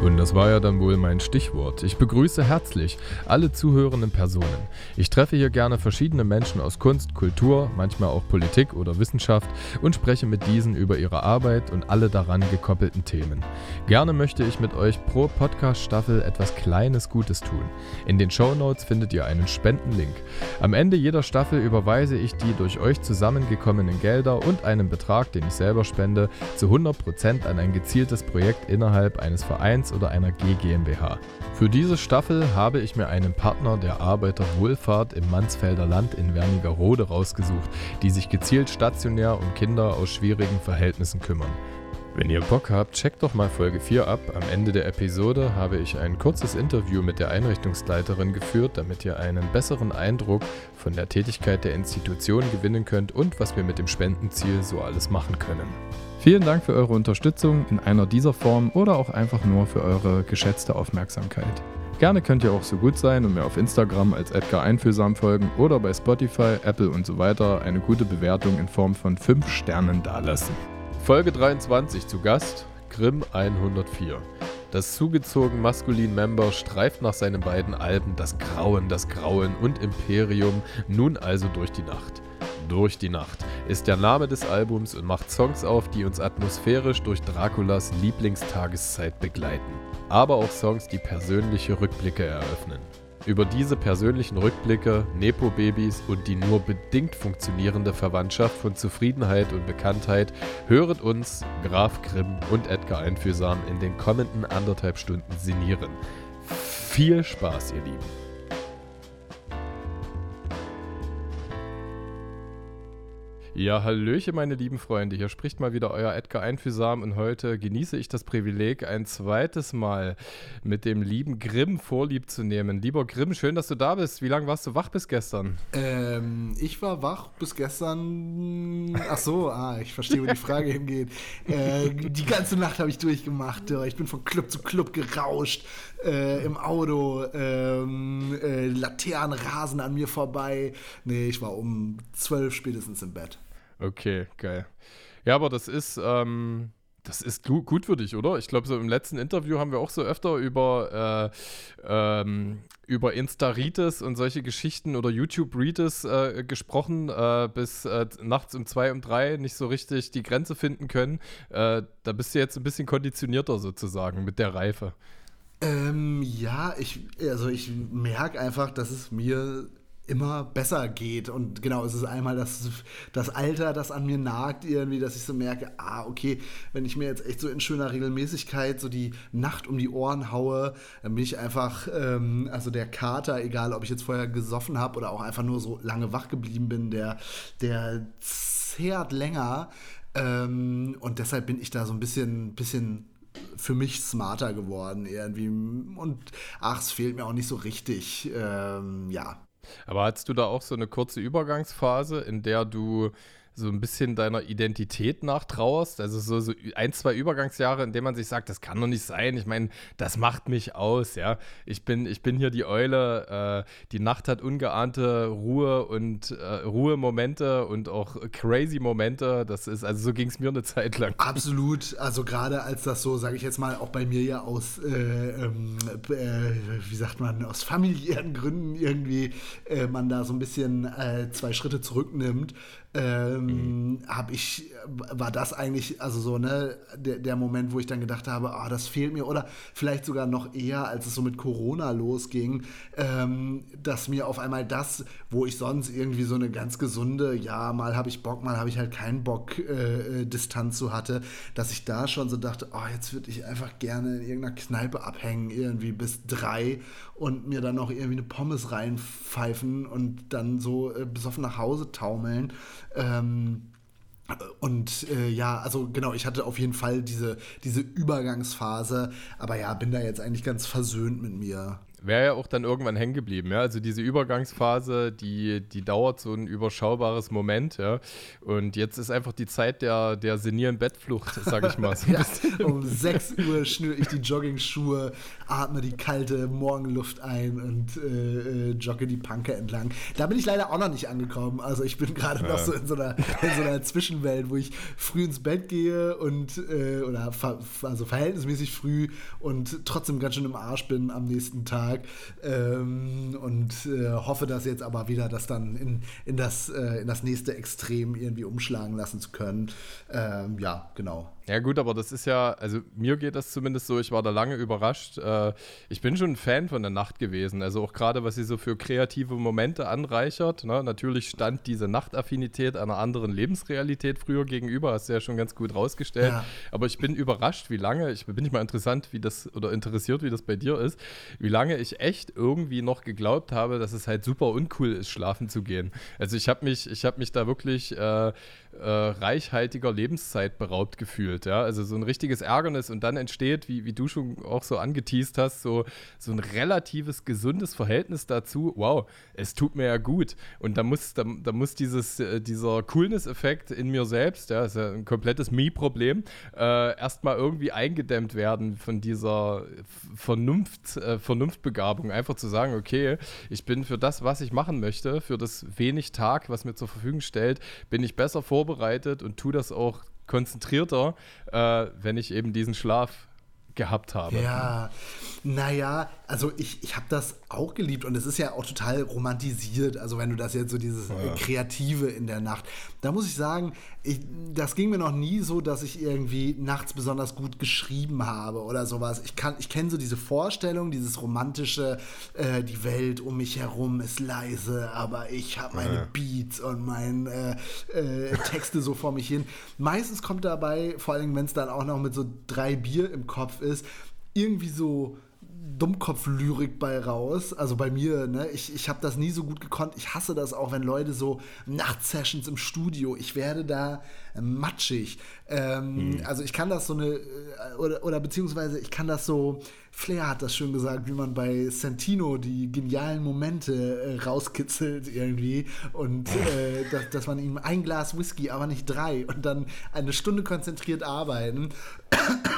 Und das war ja dann wohl mein Stichwort. Ich begrüße herzlich alle zuhörenden Personen. Ich treffe hier gerne verschiedene Menschen aus Kunst, Kultur, manchmal auch Politik oder Wissenschaft und spreche mit diesen über ihre Arbeit und alle daran gekoppelten Themen. Gerne möchte ich mit euch pro Podcast-Staffel etwas Kleines Gutes tun. In den Show Notes findet ihr einen Spendenlink. Am Ende jeder Staffel überweise ich die durch euch zusammengekommenen Gelder und einen Betrag, den ich selber spende, zu 100% an ein gezieltes Projekt innerhalb eines Vereins Vereins oder einer G GmbH. Für diese Staffel habe ich mir einen Partner der Arbeiterwohlfahrt im Mansfelder Land in Wernigerode rausgesucht, die sich gezielt stationär um Kinder aus schwierigen Verhältnissen kümmern. Wenn ihr Bock habt, checkt doch mal Folge 4 ab. Am Ende der Episode habe ich ein kurzes Interview mit der Einrichtungsleiterin geführt, damit ihr einen besseren Eindruck von der Tätigkeit der Institution gewinnen könnt und was wir mit dem Spendenziel so alles machen können. Vielen Dank für eure Unterstützung in einer dieser Form oder auch einfach nur für eure geschätzte Aufmerksamkeit. Gerne könnt ihr auch so gut sein und mir auf Instagram als Edgar Einfühlsam folgen oder bei Spotify, Apple und so weiter eine gute Bewertung in Form von 5 Sternen dalassen. Folge 23 zu Gast Grimm 104. Das zugezogen maskulin Member streift nach seinen beiden Alben Das Grauen, das Grauen und Imperium nun also durch die Nacht. Durch die Nacht ist der Name des Albums und macht Songs auf, die uns atmosphärisch durch Draculas Lieblingstageszeit begleiten. Aber auch Songs, die persönliche Rückblicke eröffnen. Über diese persönlichen Rückblicke, Nepo-Babys und die nur bedingt funktionierende Verwandtschaft von Zufriedenheit und Bekanntheit höret uns Graf Grimm und Edgar Einfühlsam in den kommenden anderthalb Stunden sinnieren. Viel Spaß, ihr Lieben! Ja, Hallöche, meine lieben Freunde. Hier spricht mal wieder euer Edgar Einfühlsam und heute genieße ich das Privileg, ein zweites Mal mit dem lieben Grimm vorlieb zu nehmen. Lieber Grimm, schön, dass du da bist. Wie lange warst du wach bis gestern? Ähm, ich war wach bis gestern. Ach so, ah, ich verstehe, wo die Frage hingeht. Äh, die ganze Nacht habe ich durchgemacht. Ich bin von Club zu Club gerauscht. Äh, Im Auto. Ähm, äh, Laternen rasen an mir vorbei. Nee, ich war um zwölf spätestens im Bett. Okay, geil. Ja, aber das ist, ähm, das ist gut, gut für dich, oder? Ich glaube, so im letzten Interview haben wir auch so öfter über, äh, ähm, über Instaritis und solche Geschichten oder YouTube-Ritis äh, gesprochen, äh, bis äh, nachts um zwei, um drei nicht so richtig die Grenze finden können. Äh, da bist du jetzt ein bisschen konditionierter sozusagen mit der Reife. Ähm, ja, ich, also ich merke einfach, dass es mir immer besser geht. Und genau, es ist einmal das, das Alter, das an mir nagt, irgendwie, dass ich so merke, ah, okay, wenn ich mir jetzt echt so in schöner Regelmäßigkeit so die Nacht um die Ohren haue, dann bin ich einfach, ähm, also der Kater, egal ob ich jetzt vorher gesoffen habe oder auch einfach nur so lange wach geblieben bin, der, der zehrt länger. Ähm, und deshalb bin ich da so ein bisschen, bisschen für mich smarter geworden irgendwie. Und ach, es fehlt mir auch nicht so richtig. Ähm, ja, aber hattest du da auch so eine kurze Übergangsphase, in der du so ein bisschen deiner Identität nachtrauerst. Also so, so ein, zwei Übergangsjahre, in denen man sich sagt, das kann doch nicht sein. Ich meine, das macht mich aus, ja. Ich bin, ich bin hier die Eule. Äh, die Nacht hat ungeahnte Ruhe und äh, Ruhemomente und auch crazy Momente. Das ist, also so ging es mir eine Zeit lang. Absolut. Also gerade als das so, sage ich jetzt mal, auch bei mir ja aus, äh, ähm, äh, wie sagt man, aus familiären Gründen irgendwie äh, man da so ein bisschen äh, zwei Schritte zurücknimmt. Ähm, mhm. habe ich, war das eigentlich, also so, ne, der, der Moment, wo ich dann gedacht habe, ah, das fehlt mir, oder vielleicht sogar noch eher, als es so mit Corona losging, ähm, dass mir auf einmal das, wo ich sonst irgendwie so eine ganz gesunde, ja, mal habe ich Bock, mal habe ich halt keinen Bock, äh, äh, Distanz so hatte, dass ich da schon so dachte, oh, jetzt würde ich einfach gerne in irgendeiner Kneipe abhängen, irgendwie bis drei und mir dann noch irgendwie eine Pommes reinpfeifen und dann so äh, besoffen nach Hause taumeln. Ähm, und äh, ja, also genau, ich hatte auf jeden Fall diese, diese Übergangsphase, aber ja, bin da jetzt eigentlich ganz versöhnt mit mir wäre ja auch dann irgendwann hängen geblieben. Ja? Also diese Übergangsphase, die, die dauert so ein überschaubares Moment. Ja? Und jetzt ist einfach die Zeit der, der senilen Bettflucht, sag ich mal. So ja, um 6 Uhr schnür ich die Jogging-Schuhe, atme die kalte Morgenluft ein und äh, äh, jogge die Panke entlang. Da bin ich leider auch noch nicht angekommen. Also ich bin gerade ja. noch so in so, einer, in so einer Zwischenwelt, wo ich früh ins Bett gehe und äh, oder ver also verhältnismäßig früh und trotzdem ganz schön im Arsch bin am nächsten Tag. Tag ähm, und äh, hoffe, dass jetzt aber wieder das dann in, in, das, äh, in das nächste Extrem irgendwie umschlagen lassen zu können. Ähm, ja, genau. Ja, gut, aber das ist ja, also mir geht das zumindest so, ich war da lange überrascht. Äh, ich bin schon ein Fan von der Nacht gewesen. Also auch gerade, was sie so für kreative Momente anreichert. Ne? Natürlich stand diese Nachtaffinität einer anderen Lebensrealität früher gegenüber, hast du ja schon ganz gut rausgestellt. Ja. Aber ich bin überrascht, wie lange, ich bin nicht mal interessant, wie das, oder interessiert, wie das bei dir ist, wie lange ich echt irgendwie noch geglaubt habe, dass es halt super uncool ist, schlafen zu gehen. Also ich habe mich, ich habe mich da wirklich äh, äh, reichhaltiger Lebenszeit beraubt gefühlt. Ja? Also so ein richtiges Ärgernis und dann entsteht, wie, wie du schon auch so angeteased hast, so, so ein relatives, gesundes Verhältnis dazu. Wow, es tut mir ja gut. Und da muss, da, da muss dieses, äh, dieser Coolness-Effekt in mir selbst, ja, ist ja ein komplettes Me-Problem, äh, erstmal irgendwie eingedämmt werden von dieser Vernunft, äh, Vernunftbegabung. Einfach zu sagen, okay, ich bin für das, was ich machen möchte, für das wenig Tag, was mir zur Verfügung stellt, bin ich besser vorbereitet vorbereitet und tue das auch konzentrierter, äh, wenn ich eben diesen Schlaf gehabt habe. Ja, naja, also ich, ich habe das auch geliebt und es ist ja auch total romantisiert. Also wenn du das jetzt so dieses ja. Kreative in der Nacht, da muss ich sagen, ich, das ging mir noch nie so, dass ich irgendwie nachts besonders gut geschrieben habe oder sowas. Ich, ich kenne so diese Vorstellung, dieses romantische, äh, die Welt um mich herum ist leise, aber ich habe meine ja. Beats und meine äh, äh, Texte so vor mich hin. Meistens kommt dabei, vor allem wenn es dann auch noch mit so drei Bier im Kopf ist, irgendwie so Dummkopf-Lyrik bei raus. Also bei mir, ne? Ich, ich habe das nie so gut gekonnt. Ich hasse das auch, wenn Leute so Nachtsessions im Studio, ich werde da matschig. Ähm, hm. Also ich kann das so eine, äh, oder, oder beziehungsweise ich kann das so, Flair hat das schön gesagt, wie man bei Santino die genialen Momente äh, rauskitzelt irgendwie und äh, dass, dass man ihm ein Glas Whisky, aber nicht drei und dann eine Stunde konzentriert arbeiten.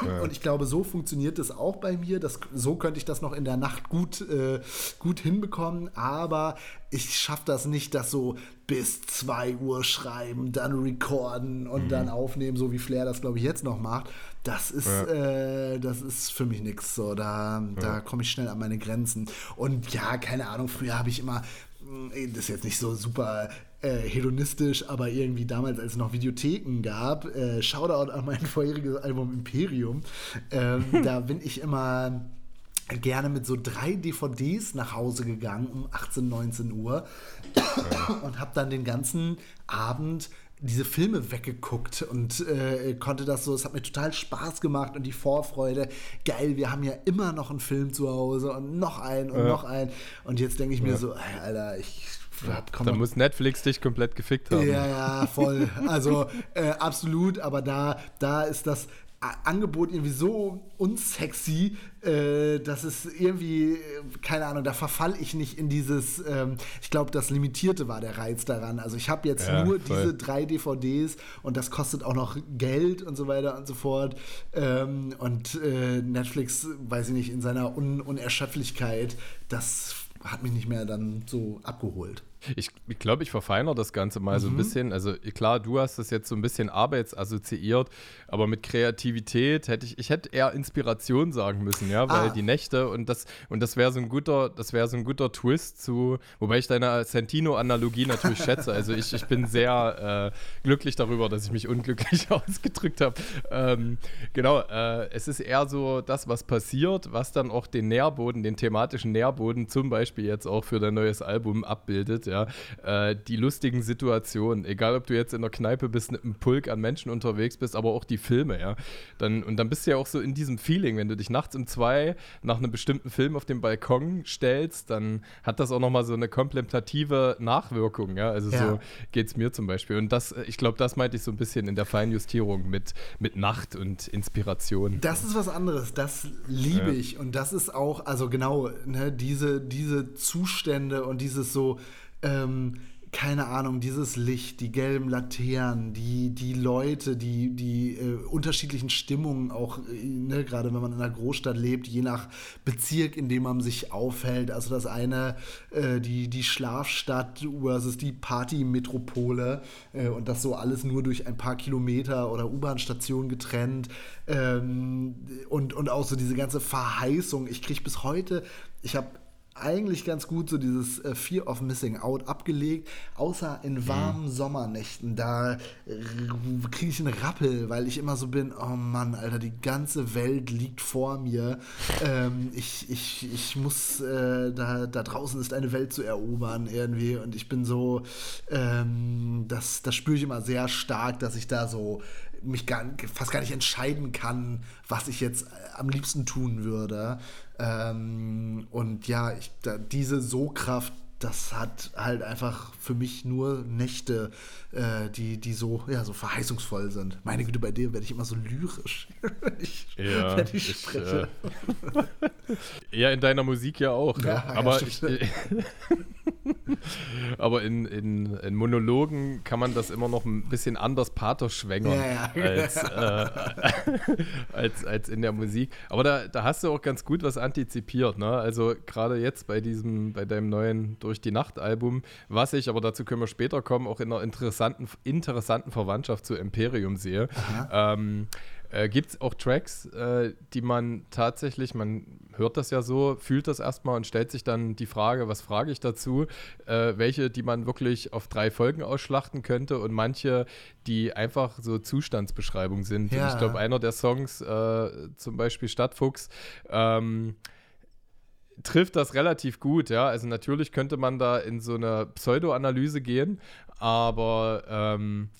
Ja. Und ich glaube, so funktioniert es auch bei mir. Das, so könnte ich das noch in der Nacht gut, äh, gut hinbekommen, aber ich schaffe das nicht, das so bis 2 Uhr schreiben, dann recorden und mhm. dann aufnehmen, so wie Flair das, glaube ich, jetzt noch macht. Das ist, ja. äh, das ist für mich nichts. So, da, ja. da komme ich schnell an meine Grenzen. Und ja, keine Ahnung, früher habe ich immer, hm, das ist jetzt nicht so super äh, hedonistisch, aber irgendwie damals, als es noch Videotheken gab, äh, Shoutout an mein vorheriges Album Imperium, ähm, da bin ich immer gerne mit so drei DVDs nach Hause gegangen um 18, 19 Uhr und habe dann den ganzen Abend diese Filme weggeguckt und äh, konnte das so, es hat mir total Spaß gemacht und die Vorfreude, geil, wir haben ja immer noch einen Film zu Hause und noch einen und ja. noch einen und jetzt denke ich mir ja. so, Alter, ich da muss Netflix dich komplett gefickt haben. Ja, ja, voll. Also äh, absolut, aber da, da ist das, Angebot irgendwie so unsexy, äh, dass es irgendwie, keine Ahnung, da verfall ich nicht in dieses, ähm, ich glaube, das Limitierte war der Reiz daran. Also ich habe jetzt ja, nur voll. diese drei DVDs und das kostet auch noch Geld und so weiter und so fort. Ähm, und äh, Netflix, weiß ich nicht, in seiner Un Unerschöpflichkeit, das hat mich nicht mehr dann so abgeholt. Ich, ich glaube, ich verfeinere das Ganze mal mhm. so ein mhm. bisschen. Also klar, du hast das jetzt so ein bisschen arbeitsassoziiert, aber mit Kreativität hätte ich, ich hätte eher Inspiration sagen müssen, ja, weil ah. die Nächte und das und das wäre so ein guter, das wäre so ein guter Twist zu, wobei ich deine Santino-Analogie natürlich schätze. Also ich, ich bin sehr äh, glücklich darüber, dass ich mich unglücklich ausgedrückt habe. Ähm, genau, äh, es ist eher so das, was passiert, was dann auch den Nährboden, den thematischen Nährboden zum Beispiel jetzt auch für dein neues Album abbildet ja. Äh, die lustigen Situationen, egal ob du jetzt in der Kneipe bist, mit einem Pulk an Menschen unterwegs bist, aber auch die Filme, ja. Dann, und dann bist du ja auch so in diesem Feeling, wenn du dich nachts um zwei nach einem bestimmten Film auf dem Balkon stellst, dann hat das auch nochmal so eine kontemplative Nachwirkung, ja. Also ja. so geht es mir zum Beispiel. Und das, ich glaube, das meinte ich so ein bisschen in der Feinjustierung mit, mit Nacht und Inspiration. Das ist was anderes, das liebe ja. ich. Und das ist auch, also genau, ne, diese, diese Zustände und dieses so, ähm, keine Ahnung, dieses Licht, die gelben Laternen, die, die Leute, die, die äh, unterschiedlichen Stimmungen, auch äh, ne, gerade wenn man in einer Großstadt lebt, je nach Bezirk, in dem man sich aufhält. Also das eine, äh, die, die Schlafstadt versus die Partymetropole äh, und das so alles nur durch ein paar Kilometer oder U-Bahn-Stationen getrennt. Ähm, und, und auch so diese ganze Verheißung. Ich kriege bis heute, ich habe eigentlich ganz gut so dieses äh, Fear of Missing Out abgelegt, außer in mhm. warmen mhm. Sommernächten. Da äh, kriege ich einen Rappel, weil ich immer so bin, oh Mann, Alter, die ganze Welt liegt vor mir. Ähm, ich, ich, ich muss, äh, da, da draußen ist eine Welt zu erobern irgendwie und ich bin so, ähm, das, das spüre ich immer sehr stark, dass ich da so mich gar, fast gar nicht entscheiden kann, was ich jetzt äh, am liebsten tun würde. Ähm, und ja, ich, da, diese So-Kraft, das hat halt einfach für mich nur Nächte, äh, die, die so, ja, so verheißungsvoll sind. Meine Güte, bei dir werde ich immer so lyrisch, wenn ich, ja, wenn ich spreche. äh, ja, in deiner Musik ja auch. Ja, ja. Aber, ich, aber in, in, in, Monologen kann man das immer noch ein bisschen anders pathos schwängern ja, als, äh, als, als in der Musik. Aber da, da hast du auch ganz gut was antizipiert. Ne? Also gerade jetzt bei diesem, bei deinem neuen Durch die Nacht Album, was ich, aber dazu können wir später kommen, auch in einer interessanten, interessanten Verwandtschaft zu Imperium sehe. Ähm, äh, Gibt es auch Tracks, äh, die man tatsächlich, man hört das ja so, fühlt das erstmal und stellt sich dann die Frage, was frage ich dazu? Äh, welche, die man wirklich auf drei Folgen ausschlachten könnte und manche, die einfach so Zustandsbeschreibung sind. Ja. Ich glaube, einer der Songs, äh, zum Beispiel Stadtfuchs, ähm, trifft das relativ gut, ja. Also natürlich könnte man da in so eine Pseudo-Analyse gehen, aber ähm,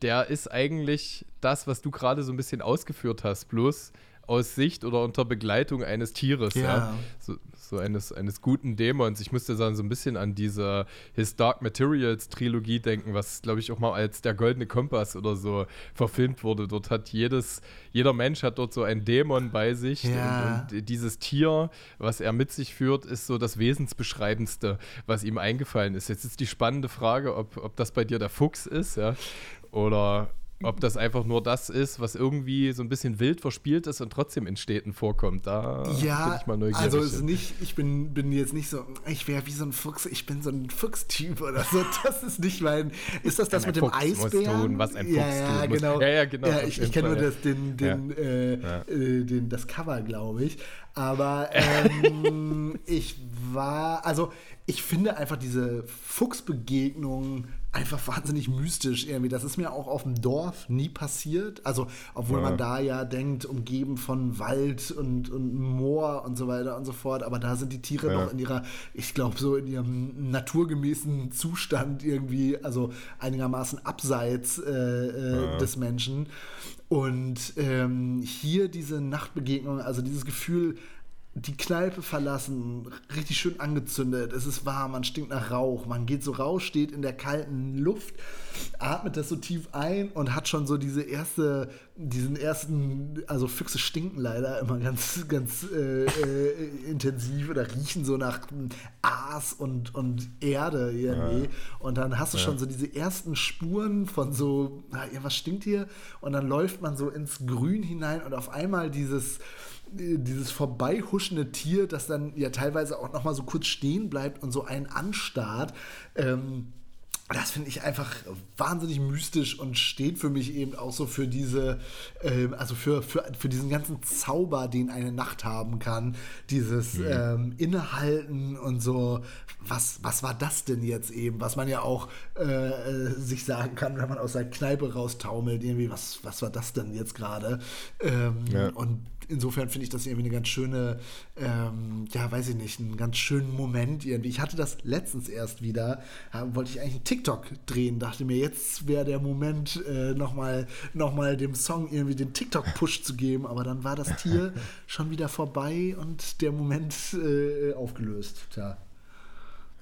der ist eigentlich das, was du gerade so ein bisschen ausgeführt hast, bloß aus Sicht oder unter Begleitung eines Tieres, ja. ja. So, so, eines, eines guten Dämons. Ich musste dann so ein bisschen an diese His Dark Materials Trilogie denken, was, glaube ich, auch mal als der Goldene Kompass oder so verfilmt wurde. Dort hat jedes, jeder Mensch hat dort so einen Dämon bei sich ja. und, und dieses Tier, was er mit sich führt, ist so das Wesensbeschreibendste, was ihm eingefallen ist. Jetzt ist die spannende Frage, ob, ob das bei dir der Fuchs ist, ja, oder ob das einfach nur das ist, was irgendwie so ein bisschen wild verspielt ist und trotzdem in Städten vorkommt. Da ja, bin ich mal neugierig. Also ist nicht, ich bin, bin jetzt nicht so, ich wäre wie so ein Fuchs, ich bin so ein Fuchstyp oder so. Das ist nicht mein. Ist das das mit dem Fuchs Eisbären? Tun, was ein Fuchs ja, ja, genau. Ja, ja, genau. Ja, ich, ich kenne nur das, den, den, ja. Äh, äh, den, das Cover, glaube ich. Aber ähm, ich war, also ich finde einfach diese Fuchsbegegnung einfach wahnsinnig mystisch irgendwie. Das ist mir auch auf dem Dorf nie passiert. Also, obwohl ja. man da ja denkt, umgeben von Wald und, und Moor und so weiter und so fort. Aber da sind die Tiere ja. noch in ihrer, ich glaube, so in ihrem naturgemäßen Zustand irgendwie, also einigermaßen abseits äh, äh, ja. des Menschen. Und ähm, hier diese Nachtbegegnung, also dieses Gefühl, die Kneipe verlassen, richtig schön angezündet, es ist warm, man stinkt nach Rauch, man geht so raus, steht in der kalten Luft, atmet das so tief ein und hat schon so diese erste, diesen ersten, also Füchse stinken leider immer ganz, ganz äh, äh, intensiv oder riechen so nach Aas und, und Erde irgendwie. Ja. Und dann hast du ja. schon so diese ersten Spuren von so, na, ja, was stinkt hier? Und dann läuft man so ins Grün hinein und auf einmal dieses dieses vorbeihuschende Tier, das dann ja teilweise auch noch mal so kurz stehen bleibt und so einen anstarrt. Ähm, das finde ich einfach wahnsinnig mystisch und steht für mich eben auch so für diese, äh, also für, für, für diesen ganzen Zauber, den eine Nacht haben kann. Dieses mhm. ähm, Innehalten und so, was, was war das denn jetzt eben? Was man ja auch äh, sich sagen kann, wenn man aus der Kneipe raustaumelt, irgendwie, was, was war das denn jetzt gerade? Ähm, ja. Und insofern finde ich das irgendwie eine ganz schöne, ähm, ja, weiß ich nicht, einen ganz schönen Moment irgendwie. Ich hatte das letztens erst wieder, wollte ich eigentlich einen TikTok drehen, dachte mir, jetzt wäre der Moment, äh, nochmal noch mal dem Song irgendwie den TikTok-Push zu geben, aber dann war das Tier schon wieder vorbei und der Moment äh, aufgelöst. Tja.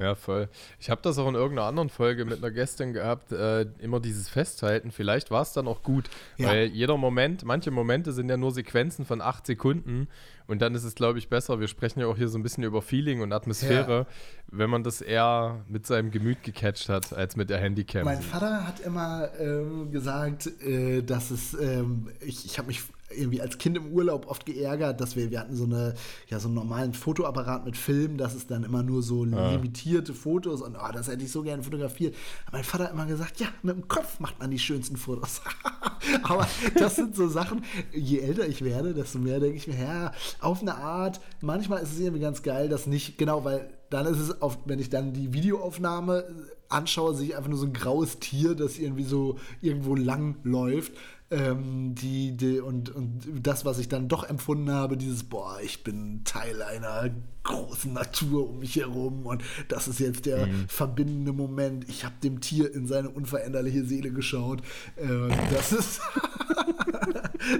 Ja, voll. Ich habe das auch in irgendeiner anderen Folge mit einer Gästin gehabt, äh, immer dieses Festhalten. Vielleicht war es dann auch gut, ja. weil jeder Moment, manche Momente sind ja nur Sequenzen von acht Sekunden und dann ist es, glaube ich, besser. Wir sprechen ja auch hier so ein bisschen über Feeling und Atmosphäre, ja. wenn man das eher mit seinem Gemüt gecatcht hat, als mit der Handycam. Mein Vater hat immer ähm, gesagt, äh, dass es, ähm, ich, ich habe mich irgendwie als Kind im Urlaub oft geärgert, dass wir, wir hatten so eine, ja, so einen normalen Fotoapparat mit Film, das ist dann immer nur so ja. limitierte Fotos und oh, das hätte ich so gerne fotografiert. Aber mein Vater hat immer gesagt, ja, mit dem Kopf macht man die schönsten Fotos. Aber das sind so Sachen, je älter ich werde, desto mehr denke ich mir, ja, auf eine Art, manchmal ist es irgendwie ganz geil, dass nicht, genau, weil dann ist es, oft, wenn ich dann die Videoaufnahme anschaue, sehe ich einfach nur so ein graues Tier, das irgendwie so irgendwo lang läuft. Ähm, die, die, und, und das, was ich dann doch empfunden habe, dieses, boah, ich bin Teil einer großen Natur um mich herum und das ist jetzt der mhm. verbindende Moment. Ich habe dem Tier in seine unveränderliche Seele geschaut. Äh, das ist.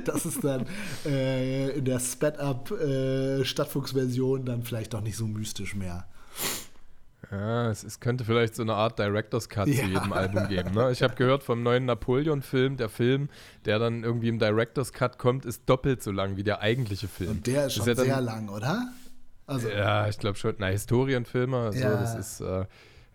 das ist dann äh, in der Sped-Up äh, dann vielleicht doch nicht so mystisch mehr. Ja, es, es, könnte vielleicht so eine Art Director's Cut ja. zu jedem Album geben. Ne? Ich habe gehört vom neuen Napoleon-Film, der Film, der dann irgendwie im Director's Cut kommt, ist doppelt so lang wie der eigentliche Film. Und der ist schon ist ja sehr lang, oder? Also, ja, ich glaube schon. Na, Historienfilme, ja. so, das ist. Äh,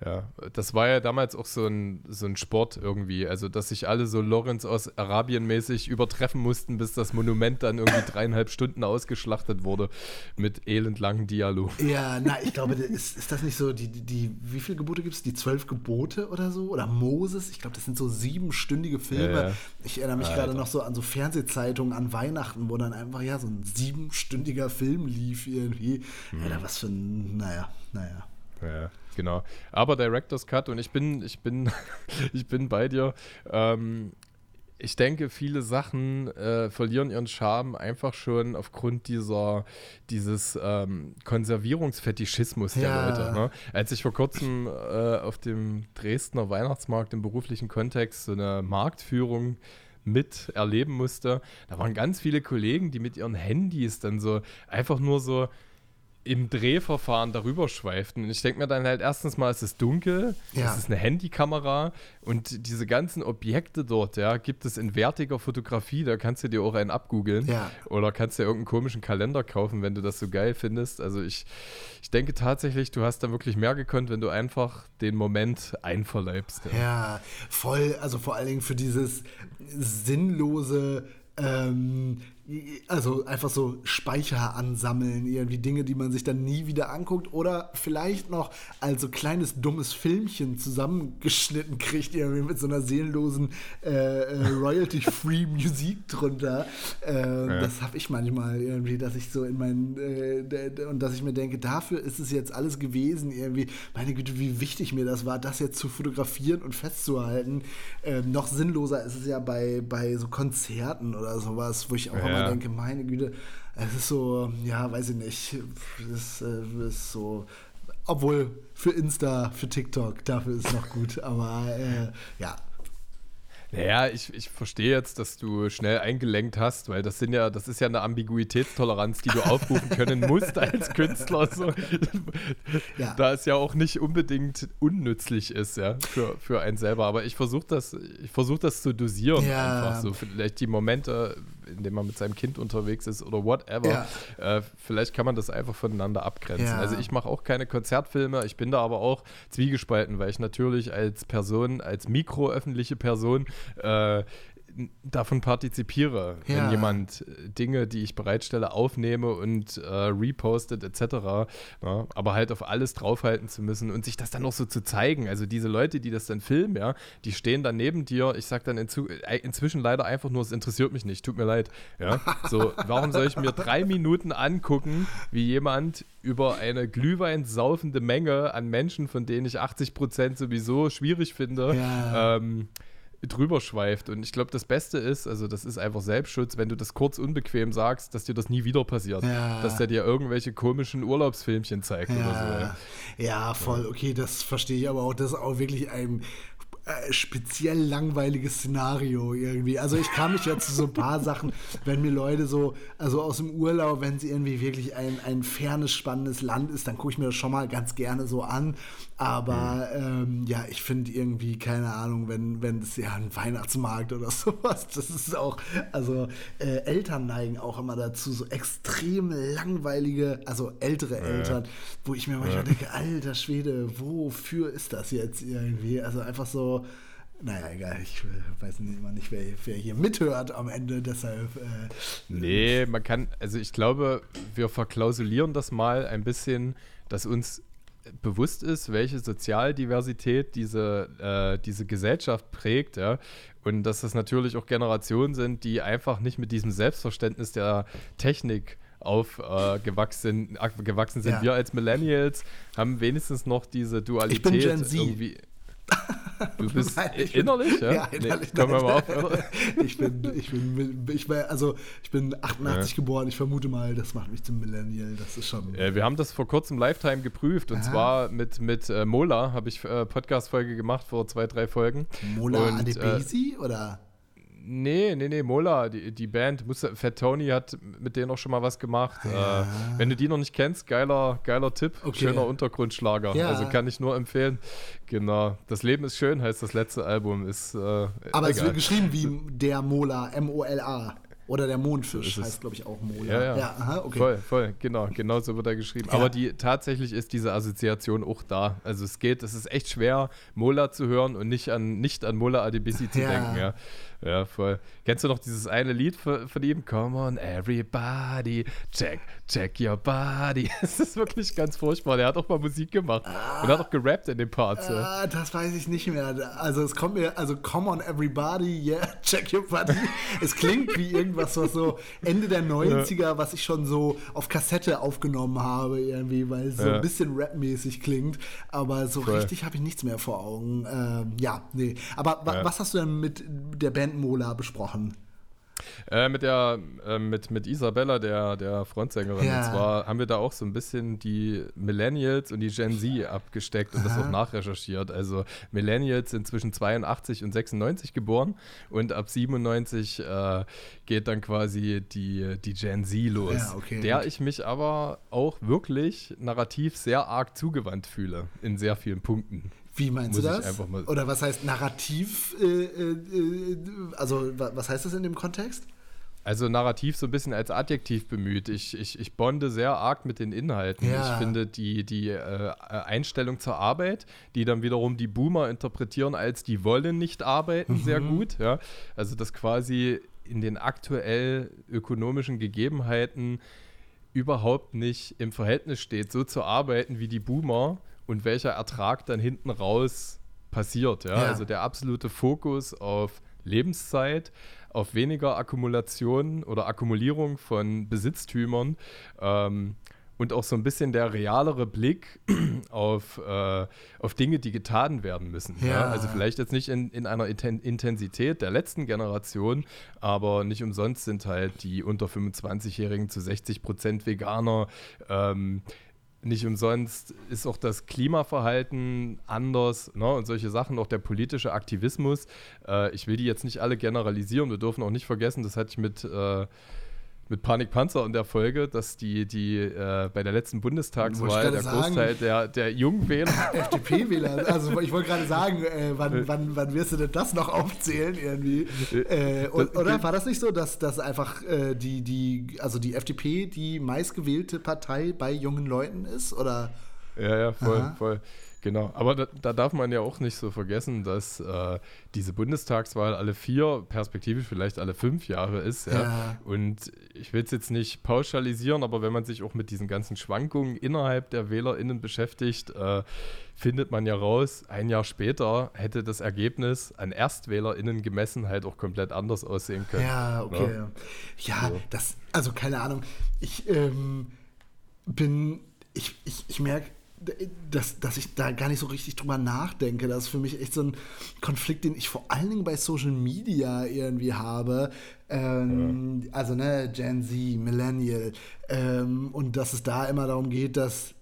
ja, das war ja damals auch so ein, so ein Sport irgendwie. Also, dass sich alle so Lorenz aus Arabien mäßig übertreffen mussten, bis das Monument dann irgendwie dreieinhalb Stunden ausgeschlachtet wurde mit elendlangen Dialog. Ja, na, ich glaube, ist, ist das nicht so, die, die, wie viele Gebote gibt es? Die zwölf Gebote oder so? Oder Moses? Ich glaube, das sind so siebenstündige Filme. Ja, ja. Ich erinnere mich gerade noch so an so Fernsehzeitungen an Weihnachten, wo dann einfach ja so ein siebenstündiger Film lief irgendwie. Mhm. Alter, was für ein, naja, naja. Ja, genau. Aber Director's Cut und ich bin, ich bin, ich bin bei dir. Ähm, ich denke, viele Sachen äh, verlieren ihren Charme einfach schon aufgrund dieser, dieses ähm, Konservierungsfetischismus der ja. Leute. Ne? Als ich vor kurzem äh, auf dem Dresdner Weihnachtsmarkt im beruflichen Kontext so eine Marktführung mit erleben musste, da waren ganz viele Kollegen, die mit ihren Handys dann so einfach nur so im Drehverfahren darüber schweiften. Und ich denke mir dann halt erstens mal, es ist dunkel, ja. es ist eine Handykamera und diese ganzen Objekte dort, ja, gibt es in wertiger Fotografie, da kannst du dir auch einen abgoogeln. Ja. Oder kannst dir irgendeinen komischen Kalender kaufen, wenn du das so geil findest. Also ich, ich denke tatsächlich, du hast da wirklich mehr gekonnt, wenn du einfach den Moment einverleibst. Ja, ja voll, also vor allen Dingen für dieses sinnlose ähm, also einfach so Speicher ansammeln, irgendwie Dinge, die man sich dann nie wieder anguckt oder vielleicht noch als so kleines dummes Filmchen zusammengeschnitten kriegt, irgendwie mit so einer seelenlosen äh, äh, Royalty-Free Musik drunter. Äh, ja. Das habe ich manchmal irgendwie, dass ich so in meinen äh, und dass ich mir denke, dafür ist es jetzt alles gewesen, irgendwie, meine Güte, wie wichtig mir das war, das jetzt zu fotografieren und festzuhalten. Ähm, noch sinnloser ist es ja bei, bei so Konzerten oder sowas, wo ich auch ja immer denke, meine Güte, es ist so, ja, weiß ich nicht, es äh, ist so, obwohl für Insta, für TikTok, dafür ist es noch gut, aber äh, ja, naja, ich, ich verstehe jetzt, dass du schnell eingelenkt hast, weil das sind ja, das ist ja eine Ambiguitätstoleranz, die du aufrufen können musst als Künstler. So. Ja. Da es ja auch nicht unbedingt unnützlich ist, ja, für, für einen selber. Aber ich versuche das, ich versuche das zu dosieren ja. einfach so. Vielleicht die Momente, in denen man mit seinem Kind unterwegs ist oder whatever. Ja. Äh, vielleicht kann man das einfach voneinander abgrenzen. Also ich mache auch keine Konzertfilme, ich bin da aber auch zwiegespalten, weil ich natürlich als Person, als mikroöffentliche Person äh, davon partizipiere, Ja. wenn jemand äh, Dinge, die ich bereitstelle, aufnehme und äh, repostet etc. Ja, aber halt auf alles draufhalten zu müssen und sich das dann noch so zu zeigen. Also diese Leute, die das dann filmen, ja, die stehen dann neben dir. Ich sag dann inzu, äh, inzwischen leider einfach nur, es interessiert mich nicht, tut mir leid. Ja, so, warum soll ich mir drei Minuten angucken, wie jemand über eine Glühwein saufende Menge an Menschen, von denen ich 80 Prozent sowieso schwierig finde, Ja. ähm, drüber schweift. Und ich glaube, das Beste ist, also das ist einfach Selbstschutz, wenn du das kurz unbequem sagst, dass dir das nie wieder passiert. Ja. Dass der dir irgendwelche komischen Urlaubsfilmchen zeigt oder so. Ja, Ja. ja voll, okay, das verstehe ich aber auch. Das ist auch wirklich ein äh, speziell langweiliges Szenario irgendwie. Also ich kann mich jetzt zu so ein paar Sachen, wenn mir Leute so, also aus dem Urlaub, wenn es irgendwie wirklich ein, ein fernes, spannendes Land ist, dann gucke ich mir das schon mal ganz gerne so an. Aber ähm, ja, ich finde irgendwie, keine Ahnung, wenn, wenn es ja ein Weihnachtsmarkt oder sowas, das ist auch, also äh, Eltern neigen auch immer dazu, so extrem langweilige, also ältere Eltern, wo ich mir manchmal denke, alter Schwede, wofür ist das jetzt irgendwie? Also einfach so, naja, egal, ich äh, weiß nicht, immer nicht, wer, wer hier mithört am Ende, deshalb. Äh, Nee, man kann, also ich glaube, wir verklausulieren das mal ein bisschen, dass uns bewusst ist, welche Sozialdiversität diese, äh, diese Gesellschaft prägt, ja. Und dass das natürlich auch Generationen sind, die einfach nicht mit diesem Selbstverständnis der Technik aufgewachsen äh, gewachsen sind. Ja. Wir als Millennials haben wenigstens noch diese Dualität Gen Z. irgendwie. Du bist Nein, ich bin- innerlich, ja? Ja, innerlich. Nee, komm mal auf. ich bin, ich bin, ich bin, also ich bin 88 geboren. Ich vermute mal, das macht mich zum Millennial. Das ist schon. Äh, wir haben das vor kurzem Lifetime geprüft und Aha. zwar mit, mit äh, Mola habe ich äh, Podcast-Folge gemacht vor zwei, drei Folgen. Mola und, Adebisi oder? Nee, nee, nee, Mola, die, die Band, Fat Tony hat mit denen auch schon mal was gemacht. Ja. Äh, wenn du die noch nicht kennst, geiler, geiler Tipp, Okay. schöner Untergrundschlager. Ja. Also kann ich nur empfehlen. Genau, Das Leben ist schön heißt das letzte Album. Ist, äh, Aber es egal. wird geschrieben wie der Mola, M-O-L-A. Oder der Mondfisch ist es. heißt, glaube ich, auch Mola. Ja, ja. aha, okay. Voll, voll, genau, genau so wird er geschrieben. Ja. Aber die tatsächlich ist diese Assoziation auch da. Also es geht, es ist echt schwer, Mola zu hören und nicht an, nicht an Mola Adebisi zu Ja. denken, ja. Ja, voll. Kennst du noch dieses eine Lied von, von ihm? Come on, everybody, check, check your body. Es ist wirklich ganz furchtbar. Der hat auch mal Musik gemacht und hat auch gerappt in den Parts. ja. Ah, das weiß ich nicht mehr. Also es kommt mir, also come on everybody, yeah, check your body. es klingt wie irgendwas, was so Ende der 90er, was ich schon so auf Kassette aufgenommen habe, irgendwie, weil es so Ja. ein bisschen rapmäßig klingt. Aber so Voll. richtig habe ich nichts mehr vor Augen. Ähm, ja, nee. Aber wa Ja. was hast du denn mit der Band Mola besprochen? Äh, mit der, äh, mit, mit Isabella, der, der Frontsängerin. Ja. Und zwar haben wir da auch so ein bisschen die Millennials und die Gen Z abgesteckt und das Aha. auch nachrecherchiert. Also Millennials sind zwischen 82 und 96 geboren und ab 97 äh, geht dann quasi die, die Gen Z los. Ja, okay. Der ich mich aber auch wirklich narrativ sehr arg zugewandt fühle in sehr vielen Punkten. Wie meinst Muss du das? Oder was heißt narrativ? Äh, äh, äh, also wa- was heißt das in dem Kontext? Also narrativ so ein bisschen als Adjektiv bemüht. Ich, ich, ich bonde sehr arg mit den Inhalten. Ja. Ich finde die, die äh, Einstellung zur Arbeit, die dann wiederum die Boomer interpretieren als die wollen nicht arbeiten, sehr Mhm. gut. Ja? Also das quasi in den aktuell ökonomischen Gegebenheiten überhaupt nicht im Verhältnis steht, so zu arbeiten wie die Boomer und welcher Ertrag dann hinten raus passiert. Ja? Ja. Also der absolute Fokus auf Lebenszeit, auf weniger Akkumulation oder Akkumulierung von Besitztümern ähm, und auch so ein bisschen der realere Blick auf, äh, auf Dinge, die getan werden müssen. Ja. Ja. Also vielleicht jetzt nicht in, in einer Inten Intensität der letzten Generation, aber nicht umsonst sind halt die unter 25-Jährigen zu 60 Prozent Veganer. Ähm, nicht umsonst ist auch das Klimaverhalten anders ne? und solche Sachen, auch der politische Aktivismus. Äh, ich will die jetzt nicht alle generalisieren. Wir dürfen auch nicht vergessen, das hatte ich mit, äh, mit Panik Panzer in der Folge, dass die, die äh, bei der letzten Bundestagswahl der sagen. Großteil der, der jungen Wähler FDP-Wähler. Also ich wollte gerade sagen, äh, wann, wann, wann wirst du denn das noch aufzählen irgendwie? Äh, und, Das- oder war das nicht so, dass, dass einfach äh, die, die, also die FDP die meistgewählte Partei bei jungen Leuten ist? Oder? Ja, ja, voll, Aha. voll. Genau, aber da, da, darf man ja auch nicht so vergessen, dass äh, diese Bundestagswahl alle vier, perspektivisch vielleicht alle fünf Jahre ist. Ja? ja. Und ich will es jetzt nicht pauschalisieren, aber wenn man sich auch mit diesen ganzen Schwankungen innerhalb der WählerInnen beschäftigt, äh, findet man ja raus, ein Jahr später hätte das Ergebnis an ErstwählerInnen gemessen halt auch komplett anders aussehen können. Ja, okay. Ja, ja so. das, also keine Ahnung. Ich ähm, bin, ich, ich, ich merke, dass, dass ich da gar nicht so richtig drüber nachdenke. Das ist für mich echt so ein Konflikt, den ich vor allen Dingen bei Social Media irgendwie habe. Ähm, ja. Also, ne, Gen Z, Millennial. Ähm, und dass es da immer darum geht, dass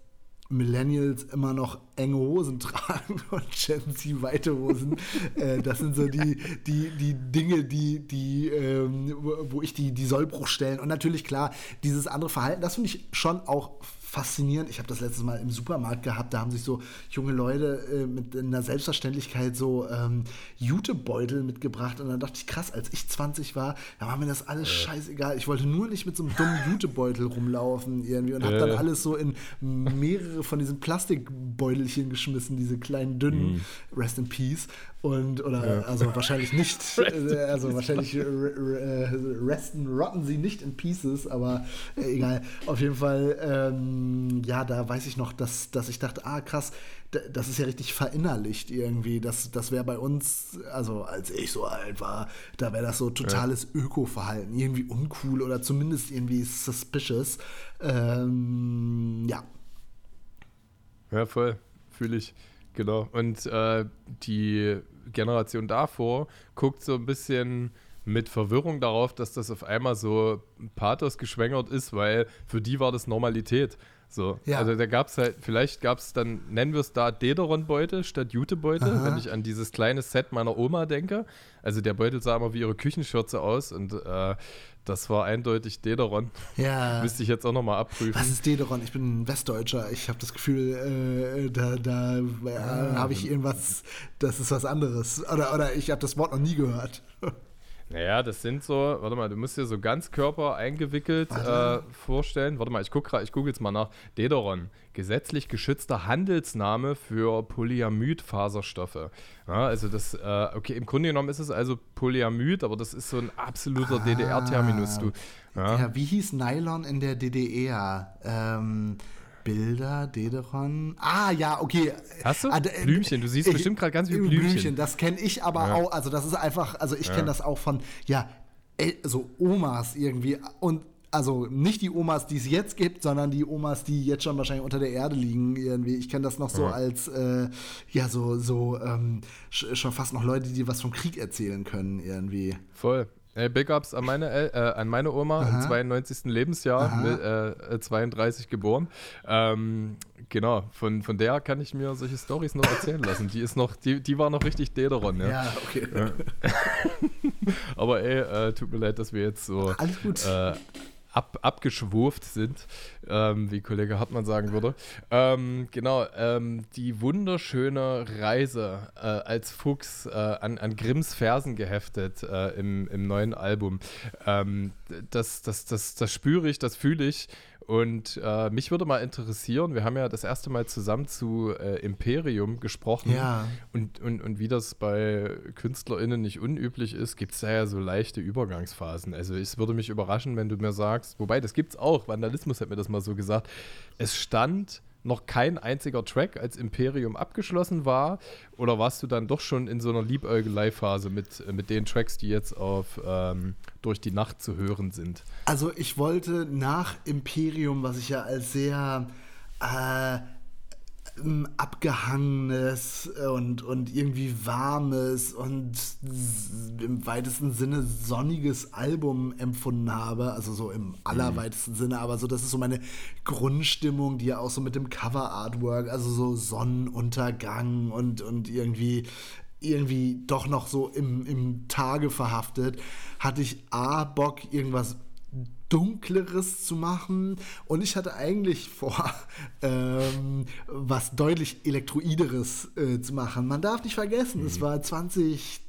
Millennials immer noch enge Hosen tragen und Gen Z weite Hosen. äh, das sind so die, die, die Dinge, die, die, ähm, wo ich die, die Sollbruchstellen und natürlich klar, dieses andere Verhalten, das finde ich schon auch faszinierend. Ich habe das letztes Mal im Supermarkt gehabt, da haben sich so junge Leute äh, mit einer Selbstverständlichkeit so ähm, Jutebeutel mitgebracht und dann dachte ich, krass, als ich 20 war, da war mir das alles äh. scheißegal. Ich wollte nur nicht mit so einem dummen Jutebeutel rumlaufen irgendwie und habe dann alles so in mehrere von diesen Plastikbeutelchen geschmissen, diese kleinen dünnen, mm. Rest in Peace. Und, oder, ja. also wahrscheinlich nicht, äh, also wahrscheinlich äh, resten, rotten sie nicht in Pieces, aber äh, egal. Auf jeden Fall, ähm, ja, da weiß ich noch, dass, dass ich dachte, ah, krass, das ist ja richtig verinnerlicht irgendwie. Das, das wäre bei uns, also als ich so alt war, da wäre das so totales ja. Öko-Verhalten. Irgendwie uncool oder zumindest irgendwie suspicious. Ähm, ja. Ja, voll. Fühle ich. Genau. Und äh, die Generation davor guckt so ein bisschen mit Verwirrung darauf, dass das auf einmal so Pathos geschwängert ist, weil für die war das Normalität. So. Ja. Also da gab es halt, vielleicht gab es dann, nennen wir es da Dederon-Beutel statt Jutebeutel, wenn ich an dieses kleine Set meiner Oma denke. Also der Beutel sah immer wie ihre Küchenschürze aus und äh, das war eindeutig Dederon. Ja. Müsste ich jetzt auch nochmal abprüfen. Was ist Dederon? Ich bin ein Westdeutscher. Ich habe das Gefühl, äh, da, da äh, ah. habe ich irgendwas, das ist was anderes. Oder, oder ich habe das Wort noch nie gehört. Naja, das sind so, warte mal, du musst dir so ganz Körper eingewickelt äh, vorstellen. Warte mal, ich gucke ich google jetzt mal nach. Dederon, gesetzlich geschützter Handelsname für Polyamid-Faserstoffe. Ja, also das, äh, okay, im Grunde genommen ist es also Polyamid, aber das ist so ein absoluter ah, DDR-Terminus, du. Ja. ja. wie hieß Nylon in der DDR? Ähm, Bilder, Dederon. Ah, ja, okay. Hast du? Ah, Blümchen, du siehst ich, bestimmt gerade ganz viele Blümchen. Blümchen. Das kenne ich aber ja. auch. Also, das ist einfach, also ich ja. kenne das auch von, ja, so Omas irgendwie. Und also nicht die Omas, die es jetzt gibt, sondern die Omas, die jetzt schon wahrscheinlich unter der Erde liegen irgendwie. Ich kenne das noch so ja. als, äh, ja, so, so ähm, schon fast noch Leute, die was vom Krieg erzählen können irgendwie. Voll. Hey, Big Ups an meine, äh, an meine Oma Aha. im 92. Lebensjahr, mit, äh, 32 geboren. Ähm, genau, von, von der kann ich mir solche Stories noch erzählen lassen. Die ist noch, die, die war noch richtig Dederon, ja. Ja, okay. Ja. Aber ey, äh, tut mir leid, dass wir jetzt so Alles gut. Ab, abgeschwurft sind, ähm, wie Kollege Hartmann sagen würde. Ähm, genau, ähm, die wunderschöne Reise äh, als Fuchs äh, an, an Grimms Fersen geheftet äh, im, im neuen Album. Ähm, das, das, das, das spüre ich, das fühle ich und äh, mich würde mal interessieren, wir haben ja das erste Mal zusammen zu äh, Imperium gesprochen. Ja. Und, und, und wie das bei KünstlerInnen nicht unüblich ist, gibt es da ja so leichte Übergangsphasen. Also es würde mich überraschen, wenn du mir sagst, wobei das gibt es auch, Vandalismus hat mir das mal so gesagt. Es stand noch kein einziger Track als Imperium abgeschlossen war? Oder warst du dann doch schon in so einer Liebäugelei-Phase mit, mit den Tracks, die jetzt auf ähm, Durch die Nacht zu hören sind? Also ich wollte nach Imperium, was ich ja als sehr äh, abgehangenes und, und irgendwie warmes und im weitesten Sinne sonniges Album empfunden habe. Also so im allerweitesten mhm. Sinne, aber so, das ist so meine Grundstimmung, die ja auch so mit dem Cover-Artwork, also so Sonnenuntergang und, und irgendwie irgendwie doch noch so im, im Tage verhaftet, hatte ich A, Bock, irgendwas Dunkleres zu machen. Und ich hatte eigentlich vor, ähm, was deutlich Elektroideres äh, zu machen. Man darf nicht vergessen, mhm. es war 20,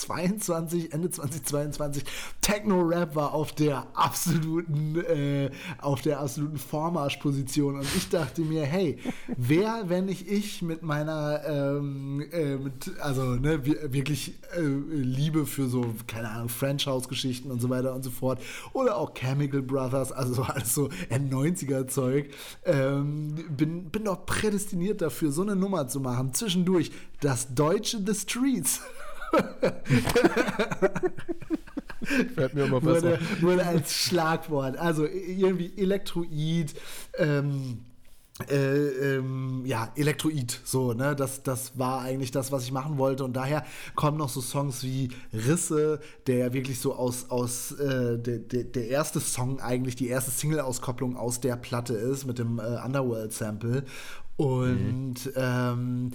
2022, Ende 2022, Techno-Rap war auf der absoluten, äh, auf der absoluten Vormarschposition. Und ich dachte mir, hey, wer, wenn nicht ich mit meiner, ähm, äh, mit, also ne, wirklich äh, Liebe für so, keine Ahnung, French-House-Geschichten und so weiter und so fort. Oder auch Chemical Brothers, also so alles so N90er-Zeug. Ähm, bin, bin doch prädestiniert dafür, so eine Nummer zu machen. Zwischendurch das deutsche The Streets. Fällt mir immer. Wurde, wurde als Schlagwort. Also irgendwie Elektroid, ähm, äh, ähm, ja, Elektroid, so, ne, das, das war eigentlich das, was ich machen wollte und daher kommen noch so Songs wie Risse, der ja wirklich so aus, aus äh, der, der, der erste Song eigentlich, die erste Single-Auskopplung aus der Platte ist, mit dem äh, Underworld-Sample und mhm. ähm,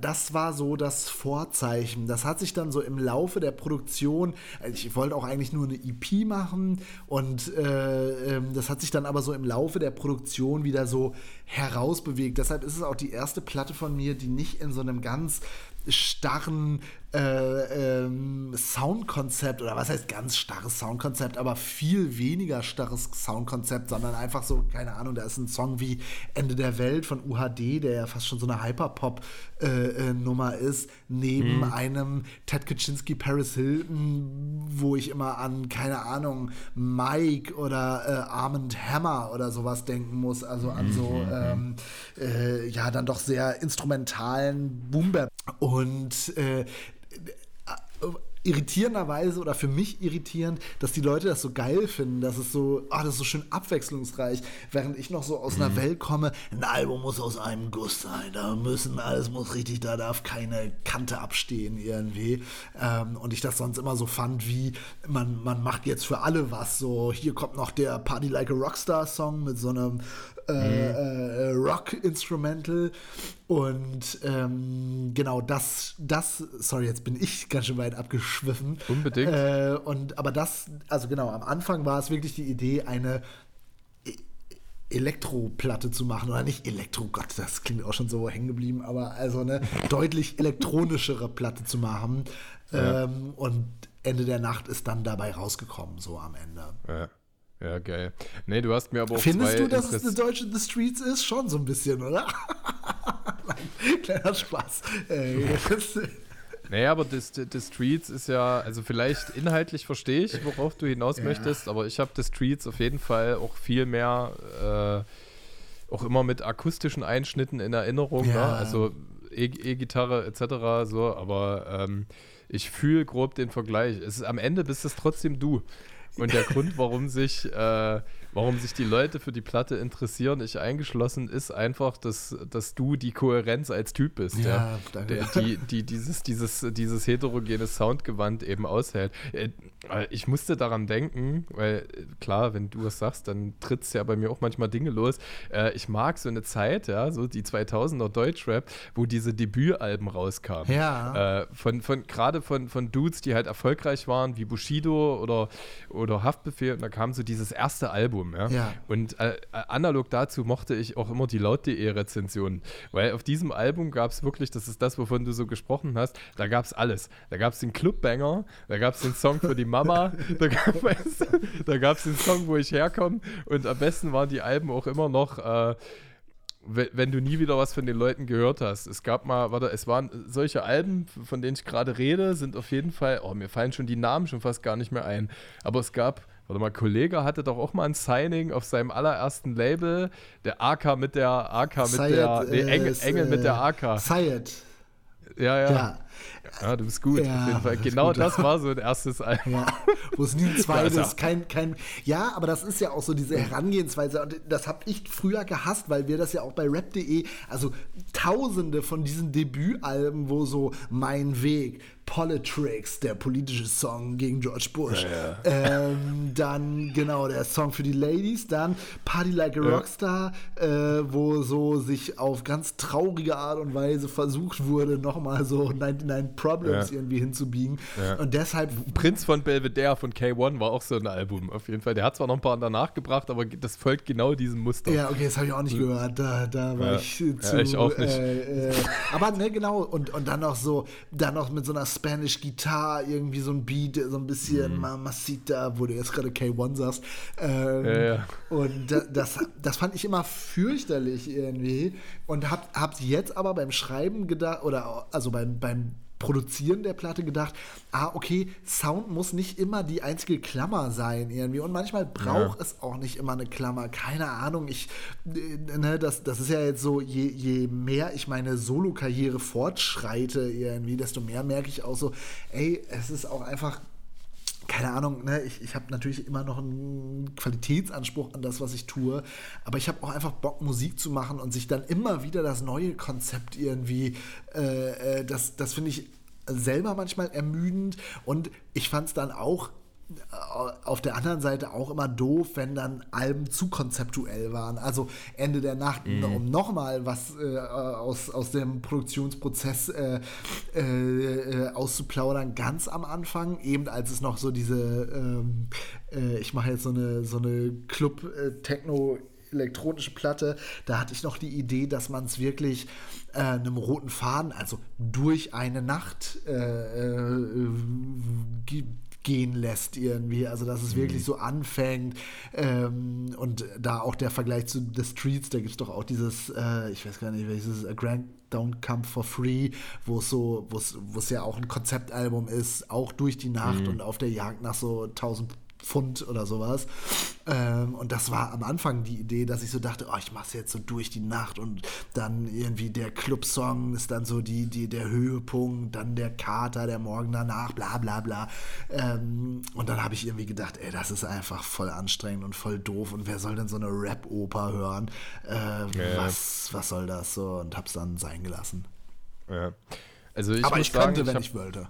das war so das Vorzeichen. Das hat sich dann so im Laufe der Produktion, also ich wollte auch eigentlich nur eine EP machen und äh, ähm, das hat sich dann aber so im Laufe der Produktion wieder so herausbewegt. Deshalb ist es auch die erste Platte von mir, die nicht in so einem ganz starren äh, ähm, Soundkonzept oder was heißt ganz starres Soundkonzept, aber viel weniger starres Soundkonzept, sondern einfach so, keine Ahnung, da ist ein Song wie Ende der Welt von UHD, der ja fast schon so eine Hyperpop-Nummer äh, äh, ist, neben mhm. einem Ted Kaczynski Paris Hilton, wo ich immer an, keine Ahnung, Mike oder äh, Armand Hammer oder sowas denken muss, also an so, mhm. ähm, äh, ja, dann doch sehr instrumentalen Boombap. Und irritierenderweise oder für mich irritierend, dass die Leute das so geil finden, dass es so, ah, das ist so schön abwechslungsreich, während ich noch so aus einer mhm. Welt komme, ein Album muss aus einem Guss sein, da müssen, alles muss richtig, da darf keine Kante abstehen irgendwie. Ähm, und ich das sonst immer so fand, wie man, man macht jetzt für alle was, so hier kommt noch der Party Like a Rockstar Song mit so einem äh, mhm. äh, Rock-Instrumental. Und ähm, genau das, das, sorry, jetzt bin ich ganz schön weit abgeschwiffen. Unbedingt. Äh, und aber das, also genau, am Anfang war es wirklich die Idee, eine e-, Elektroplatte zu machen oder nicht Elektro, Gott, das klingt auch schon so hängen geblieben, aber also eine deutlich elektronischere Platte zu machen. Ja. Ähm, und Ende der Nacht ist dann dabei rausgekommen, so am Ende. Ja. Ja, geil. Nee, du hast mir aber auch Findest du, dass es eine deutsche The Streets ist? Schon so ein bisschen, oder? Kleiner Spaß. Naja, aber das Streets ist ja, also vielleicht inhaltlich verstehe ich, worauf du hinaus ja. möchtest, aber ich habe The Streets auf jeden Fall auch viel mehr, äh, auch immer mit akustischen Einschnitten in Erinnerung, ne? ja. ne? also E-Gitarre etc. so, aber ähm, ich fühle grob den Vergleich. Es ist, am Ende bist es trotzdem du. Und der Grund, warum sich, äh, warum sich die Leute für die Platte interessieren, ich eingeschlossen, ist einfach, dass, dass du die Kohärenz als Typ bist. Ja, ja danke. Der, die, die dieses, dieses, dieses heterogene Soundgewand eben aushält. Äh, ich musste daran denken, weil klar, wenn du was sagst, dann tritt es ja bei mir auch manchmal Dinge los. Äh, ich mag so eine Zeit, ja, so die 2000er Deutschrap, wo diese Debütalben rauskamen. Ja. Äh, von, von, Gerade von, von Dudes, die halt erfolgreich waren, wie Bushido oder, oder Haftbefehl. Und da kam so dieses erste Album. Ja. ja. Und äh, analog dazu mochte ich auch immer die Laut.de-Rezensionen. Weil auf diesem Album gab es wirklich, das ist das, wovon du so gesprochen hast, da gab es alles. Da gab es den Clubbanger, da gab es den Song für die Mama, da gab es den Song, wo ich herkomme und am besten waren die Alben auch immer noch äh, wenn du nie wieder was von den Leuten gehört hast. Es gab mal, warte, es waren solche Alben, von denen ich gerade rede, sind auf jeden Fall, oh, mir fallen schon die Namen schon fast gar nicht mehr ein. Aber es gab, warte mal, Kollege hatte doch auch mal ein Signing auf seinem allerersten Label, der AK mit der AK mit Sayed, der, nee, Engel, äh, Engel mit der AK. Sayed. Ja, ja. ja. Ja, du bist gut. Ja, auf jeden Fall. Genau das war so ein erstes Album. Ja, wo es nie ein zweites, kein, kein. Ja, aber das ist ja auch so diese Herangehensweise. Und das habe ich früher gehasst, weil wir das ja auch bei rap.de, also tausende von diesen Debütalben, wo so Mein Weg, Politrix, der politische Song gegen George Bush. Ja, ja. Ähm, dann, genau, der Song für die Ladies, dann Party Like a Rockstar, äh, wo so sich auf ganz traurige Art und Weise versucht wurde, nochmal so 99 Problems ja. irgendwie hinzubiegen. Ja. Und deshalb. Prinz von Belvedere von K1 war auch so ein Album, auf jeden Fall. Der hat zwar noch ein paar danach gebracht, aber das folgt genau diesem Muster. Ja, okay, das habe ich auch nicht gehört. Da, da war ich zu. Ja, ich auch nicht. Äh, äh, aber ne, genau, und, und dann noch so, dann noch mit so einer Spanish Gitarre irgendwie so ein Beat, so ein bisschen mm. Mamacita, wo du jetzt gerade K1 sagst. Ähm, ja, ja. Und das, das fand ich immer fürchterlich irgendwie. Und hab, hab jetzt aber beim Schreiben gedacht, oder also beim, beim Produzieren der Platte gedacht, ah, okay, Sound muss nicht immer die einzige Klammer sein irgendwie. Und manchmal braucht ja. es auch nicht immer eine Klammer. Keine Ahnung, ich, äh, ne, das, das ist ja jetzt so, je, je mehr ich meine Solo-Karriere fortschreite irgendwie, desto mehr merke ich auch so, ey, es ist auch einfach keine Ahnung, ne, ich, ich habe natürlich immer noch einen Qualitätsanspruch an das, was ich tue, aber ich habe auch einfach Bock, Musik zu machen und sich dann immer wieder das neue Konzept irgendwie, äh, äh das, das finde ich selber manchmal ermüdend und ich fand es dann auch auf der anderen Seite auch immer doof, wenn dann Alben zu konzeptuell waren. Also Ende der Nacht, mhm. um nochmal was äh, aus, aus dem Produktionsprozess äh, äh, auszuplaudern, ganz am Anfang, eben als es noch so diese, ähm, äh, ich mache jetzt so eine, so eine Club-Techno- elektronische Platte, da hatte ich noch die Idee, dass man es wirklich äh, einem roten Faden, also durch eine Nacht äh, äh, gehen lässt irgendwie. Also dass es mhm. wirklich so anfängt ähm, und da auch der Vergleich zu The Streets, da gibt es doch auch dieses, äh, ich weiß gar nicht, welches, A Grand Don't Come for Free, wo es so, wo es ja auch ein Konzeptalbum ist, auch durch die Nacht mhm. und auf der Jagd nach so tausend Pfund oder sowas. Ähm, und das war am Anfang die Idee, dass ich so dachte, oh, ich mach's jetzt so durch die Nacht und dann irgendwie der Clubsong ist dann so die, die, der Höhepunkt, dann der Kater, der Morgen danach, bla bla bla. Ähm, und dann habe ich irgendwie gedacht, ey, das ist einfach voll anstrengend und voll doof und wer soll denn so eine Rap-Oper hören? Äh, ja. was, was soll das so? Und hab's dann sein gelassen. Ja. Also ich Aber ich sagen, könnte, wenn ich, ich wollte.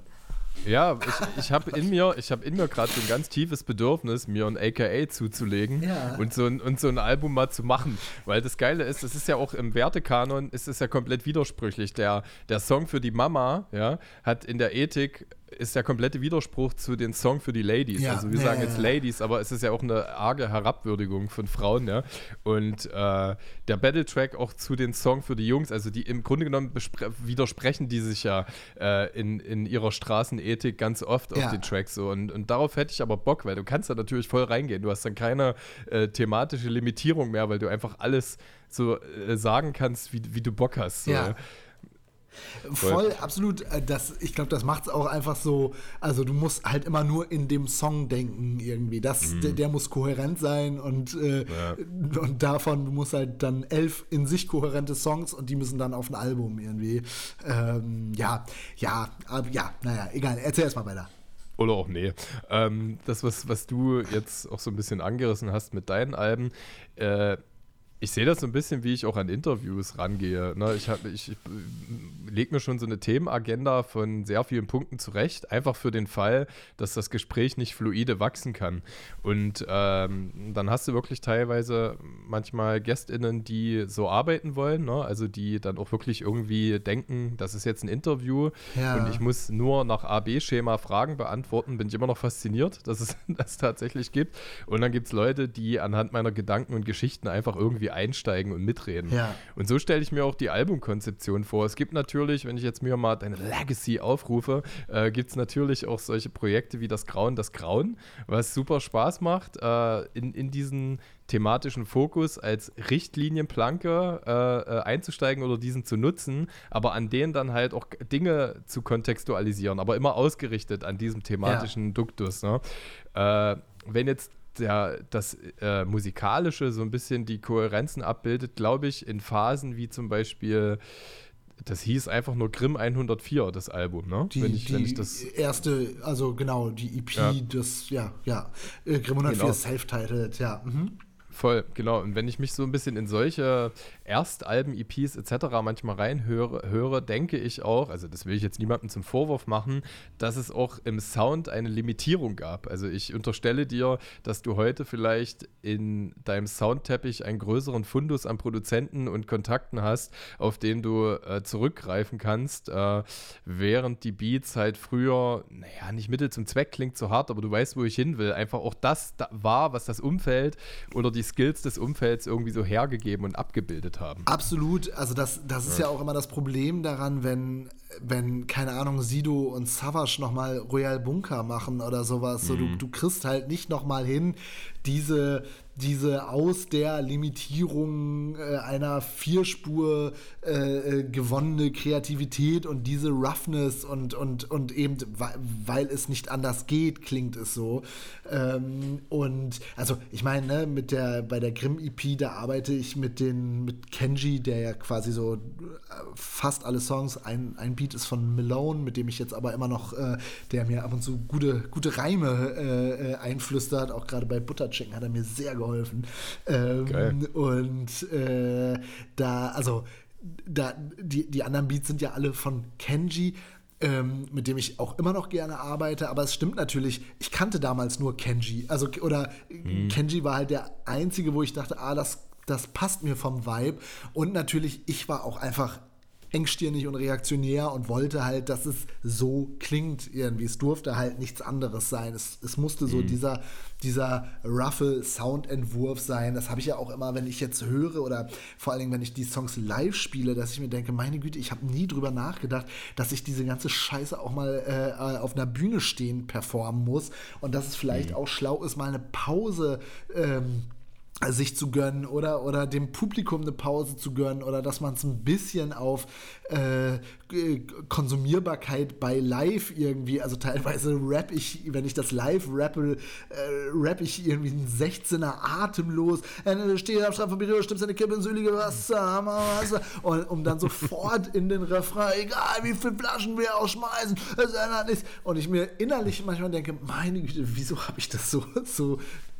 Ja, ich, ich habe in mir, ich habe in mir gerade so ein ganz tiefes Bedürfnis, mir ein AKA zuzulegen ja. und, so ein, und so ein Album mal zu machen. Weil das Geile ist, es ist ja auch im Wertekanon, ist es ja komplett widersprüchlich. Der, der Song für die Mama, ja, hat in der Ethik ist der komplette Widerspruch zu den Song für die Ladies. Ja. Also wir ja, sagen jetzt Ladies, aber es ist ja auch eine arge Herabwürdigung von Frauen, ja. Und äh, der Battle-Track auch zu den Song für die Jungs, also die im Grunde genommen widersprechen die sich ja äh, in, in ihrer Straßenethik ganz oft auf den Tracks so. Und, und darauf hätte ich aber Bock, weil du kannst da natürlich voll reingehen. Du hast dann keine äh, thematische Limitierung mehr, weil du einfach alles so äh, sagen kannst, wie, wie du Bock hast. So. Ja. Voll, absolut. Äh, das, ich glaube, das macht es auch einfach so. Also, du musst halt immer nur in dem Song denken, irgendwie. Das, mhm. der, der, muss kohärent sein und, äh, ja. und davon, du musst halt dann elf in sich kohärente Songs und die müssen dann auf ein Album irgendwie. Ähm, ja, ja, ja, naja, egal. Erzähl erst mal weiter. Oder auch nee. Ähm, das, was, was du jetzt auch so ein bisschen angerissen hast mit deinen Alben, äh, ich sehe das so ein bisschen, wie ich auch an Interviews rangehe. Ne? Ich, ich, ich lege mir schon so eine Themenagenda von sehr vielen Punkten zurecht, einfach für den Fall, dass das Gespräch nicht fluide wachsen kann. Und ähm, dann hast du wirklich teilweise manchmal GästInnen, die so arbeiten wollen, ne? also die dann auch wirklich irgendwie denken, das ist jetzt ein Interview ja. und ich muss nur nach A-B-Schema Fragen beantworten, bin ich immer noch fasziniert, dass es das tatsächlich gibt. Und dann gibt es Leute, die anhand meiner Gedanken und Geschichten einfach irgendwie irgendwie einsteigen und mitreden. Ja. Und so stelle ich mir auch die Albumkonzeption vor. Es gibt natürlich, wenn ich jetzt mir mal deine Legacy aufrufe, äh, gibt es natürlich auch solche Projekte wie das Grauen, das Grauen, was super Spaß macht, äh, in, in diesen thematischen Fokus als Richtlinienplanke äh, äh, einzusteigen oder diesen zu nutzen, aber an denen dann halt auch Dinge zu kontextualisieren, aber immer ausgerichtet an diesem thematischen ja. Duktus. Ne? Äh, wenn jetzt der, das äh, Musikalische so ein bisschen die Kohärenzen abbildet, glaube ich, in Phasen wie zum Beispiel das hieß einfach nur Grimm 104, das Album, ne? Die, wenn ich, die wenn ich das erste, also genau, die EP, ja. das, ja, ja. Äh, Grimm 104 genau. self-titled, ja. Mhm Voll, genau. Und wenn ich mich so ein bisschen in solche Erstalben, EPs etc. manchmal reinhöre, höre, denke ich auch, also das will ich jetzt niemandem zum Vorwurf machen, dass es auch im Sound eine Limitierung gab. Also ich unterstelle dir, dass du heute vielleicht in deinem Soundteppich einen größeren Fundus an Produzenten und Kontakten hast, auf den du äh, zurückgreifen kannst, äh, während die Beats halt früher, naja, nicht Mittel zum Zweck klingt so hart, aber du weißt, wo ich hin will. Einfach auch das da war, was das Umfeld oder die Skills des Umfelds irgendwie so hergegeben und abgebildet haben. Absolut. Also das, das ist ja. ja auch immer das Problem daran, wenn, wenn keine Ahnung, Sido und Savage nochmal Royal Bunker machen oder sowas. Mhm. So, du, mhm. du kriegst halt nicht nochmal hin, diese diese aus der Limitierung äh, einer Vierspur äh, äh, gewonnene Kreativität und diese Roughness und, und, und eben, weil es nicht anders geht, klingt es so. Ähm, und also ich meine, ne, mit der, bei der Grimm-EP, da arbeite ich mit den, mit Kenji, der ja quasi so äh, fast alle Songs, ein, ein Beat ist von Malone, mit dem ich jetzt aber immer noch, äh, der mir ab und zu gute, gute Reime äh, einflüstert, auch gerade bei Butter hat er mir sehr geholfen geholfen. Ähm, und äh, da, also, da, die, die anderen Beats sind ja alle von Kenji. Ähm, mit dem ich auch immer noch gerne arbeite, aber es stimmt natürlich, ich kannte damals nur Kenji. Also, oder mhm. Kenji war halt der einzige, wo ich dachte, ah, das, das passt mir vom Vibe. Und natürlich, ich war auch einfach engstirnig und reaktionär und wollte halt, dass es so klingt irgendwie. Es durfte halt nichts anderes sein. Es, es musste so mhm. dieser, dieser roughe Soundentwurf sein. Das habe ich ja auch immer, wenn ich jetzt höre oder vor allen Dingen, wenn ich die Songs live spiele, dass ich mir denke, meine Güte, ich habe nie drüber nachgedacht, dass ich diese ganze Scheiße auch mal äh, auf einer Bühne stehen performen muss und dass es vielleicht mhm. auch schlau ist, mal eine Pause ähm, sich zu gönnen oder, oder dem Publikum eine Pause zu gönnen oder dass man es ein bisschen auf äh, Konsumierbarkeit bei Live irgendwie, also teilweise rap ich, wenn ich das live rappe, äh, rap ich irgendwie ein 16er atemlos, äh, stehe am Strand von Berührer, stimmst eine Kippe ins ölige Wasser, Wasser, und um dann sofort in den Refrain, egal wie viele Flaschen wir ausschmeißen, es ändert nichts. Und ich mir innerlich manchmal denke, meine Güte, wieso habe ich das so, so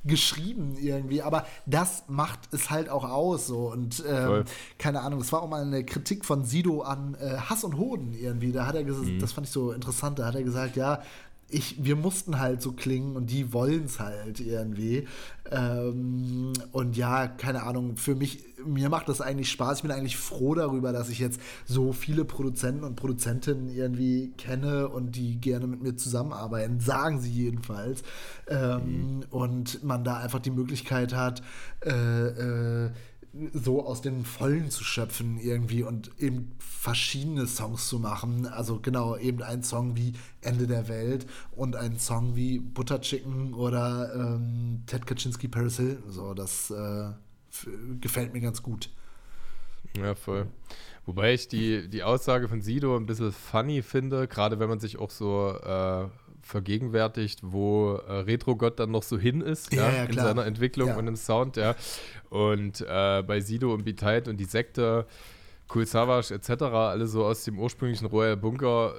geschrieben irgendwie, aber das macht es halt auch aus so. Und ähm, keine Ahnung, das war auch mal eine Kritik von Sido an äh, Hass und Hoden irgendwie, da hat er gesagt, mhm. das fand ich so interessant, da hat er gesagt, ja, ich, wir mussten halt so klingen und die wollen es halt irgendwie. Ähm, und ja, keine Ahnung, für mich, mir macht das eigentlich Spaß. Ich bin eigentlich froh darüber, dass ich jetzt so viele Produzenten und Produzentinnen irgendwie kenne und die gerne mit mir zusammenarbeiten, sagen sie jedenfalls. Ähm, mhm. Und man da einfach die Möglichkeit hat, äh, äh, so aus den Vollen zu schöpfen irgendwie und eben verschiedene Songs zu machen. Also genau, eben ein Song wie Ende der Welt und ein Song wie Butter Chicken oder ähm, Ted Kaczynski Paris Hill. So, das äh, gefällt mir ganz gut. Ja, voll. Wobei ich die, die Aussage von Sido ein bisschen funny finde, gerade wenn man sich auch so äh, vergegenwärtigt, wo äh, Retro-Gott dann noch so hin ist ja, ja, in seiner Entwicklung ja. und im Sound, ja. Und äh, bei Sido und Beteid und die Sekte, Cool Savage etc., alle so aus dem ursprünglichen Royal Bunker,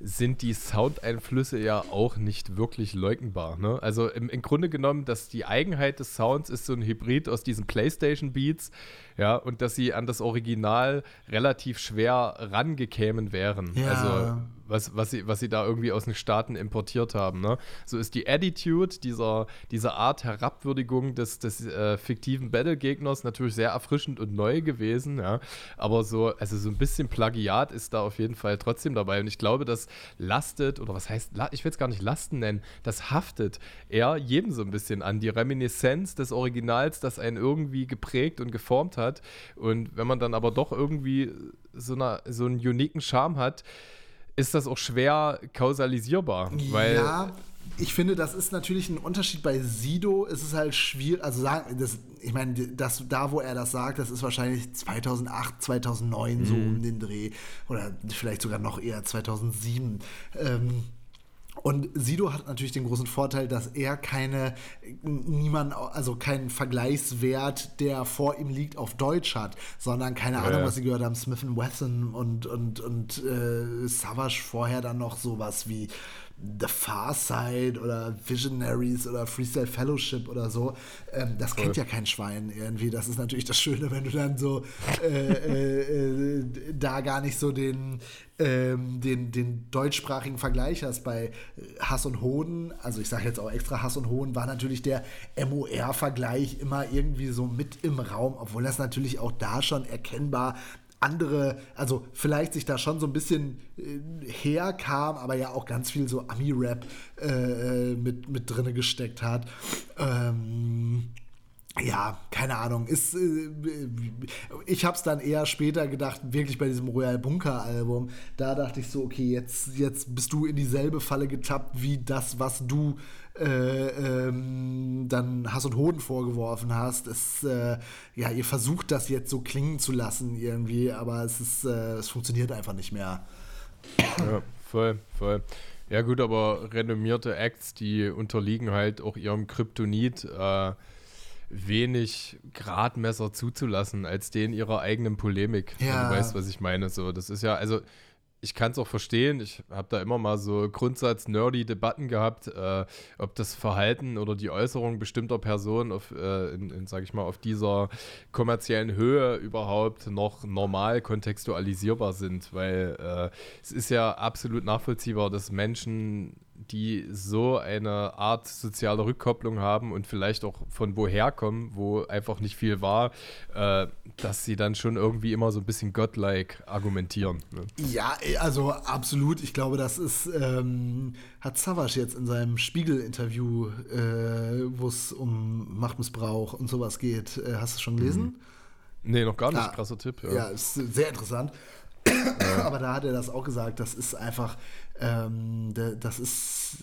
sind die Soundeinflüsse ja auch nicht wirklich leugnbar. Ne? Also im, im, Grunde genommen, dass die Eigenheit des Sounds ist so ein Hybrid aus diesen PlayStation-Beats, ja, und dass sie an das Original relativ schwer rangekämen wären. Ja. Also was, was, sie, was sie da irgendwie aus den Staaten importiert haben. Ne? So ist die Attitude dieser, dieser Art Herabwürdigung des, des äh, fiktiven Battle-Gegners natürlich sehr erfrischend und neu gewesen. Ja? Aber so, also so ein bisschen Plagiat ist da auf jeden Fall trotzdem dabei. Und ich glaube, das lastet, oder was heißt, ich will es gar nicht lasten nennen, das haftet eher jedem so ein bisschen an. Die Reminiszenz des Originals, das einen irgendwie geprägt und geformt hat. Und wenn man dann aber doch irgendwie so, eine, so einen uniken Charme hat, ist das auch schwer kausalisierbar. Weil ja, ich finde, das ist natürlich ein Unterschied. Bei Sido ist es halt schwierig, also sagen, das, ich meine, das, da wo er das sagt, das ist wahrscheinlich 2008, 2009 mhm. so um den Dreh oder vielleicht sogar noch eher 2007. Ähm, und Sido hat natürlich den großen Vorteil, dass er keine, niemand, also keinen Vergleichswert, der vor ihm liegt, auf Deutsch hat, sondern keine ja, Ahnung, ja. was sie gehört haben, Smith Wesson und, und, und äh, Savage vorher dann noch sowas wie The Far Side oder Visionaries oder Freestyle Fellowship oder so. Ähm, das kennt ja kein Schwein irgendwie. Das ist natürlich das Schöne, wenn du dann so äh, äh, äh, da gar nicht so den, ähm, den, den deutschsprachigen Vergleich hast. Bei Hass und Hohn, also ich sage jetzt auch extra Hass und Hohn, war natürlich der MOR-Vergleich immer irgendwie so mit im Raum, obwohl das natürlich auch da schon erkennbar andere, also vielleicht sich da schon so ein bisschen äh, herkam, aber ja auch ganz viel so Ami-Rap äh, mit, mit drinne gesteckt hat. Ähm, ja, keine Ahnung. Ist, äh, ich habe es dann eher später gedacht, wirklich bei diesem Royal Bunker Album. Da dachte ich so, okay, jetzt, jetzt bist du in dieselbe Falle getappt wie das, was du äh, ähm, dann Hass und Hoden vorgeworfen hast. Es, äh, ja, ihr versucht das jetzt so klingen zu lassen irgendwie, aber es ist, äh, es funktioniert einfach nicht mehr. Ja, voll, voll. Ja gut, aber renommierte Acts, die unterliegen halt auch ihrem Kryptonit. Äh, wenig Gradmesser zuzulassen als den ihrer eigenen Polemik. Ja. du weißt, was ich meine. So, das ist ja, also ich kann es auch verstehen. Ich habe da immer mal so Grundsatz-nerdy-Debatten gehabt, äh, ob das Verhalten oder die Äußerung bestimmter Personen auf, äh, in, in ich mal, auf dieser kommerziellen Höhe überhaupt noch normal kontextualisierbar sind, weil äh, es ist ja absolut nachvollziehbar, dass Menschen die so eine Art soziale Rückkopplung haben und vielleicht auch von woher kommen, wo einfach nicht viel war, äh, dass sie dann schon irgendwie immer so ein bisschen godlike argumentieren. Ne? Ja, also absolut. Ich glaube, das ist, ähm, hat Savas jetzt in seinem Spiegel-Interview, äh, wo es um Machtmissbrauch und sowas geht. Äh, hast du es schon gelesen? Mhm. Nee, noch gar nicht. Ah, Krasser Tipp. Ja. ja, ist sehr interessant. Aber da hat er das auch gesagt, das ist einfach, ähm, das ist,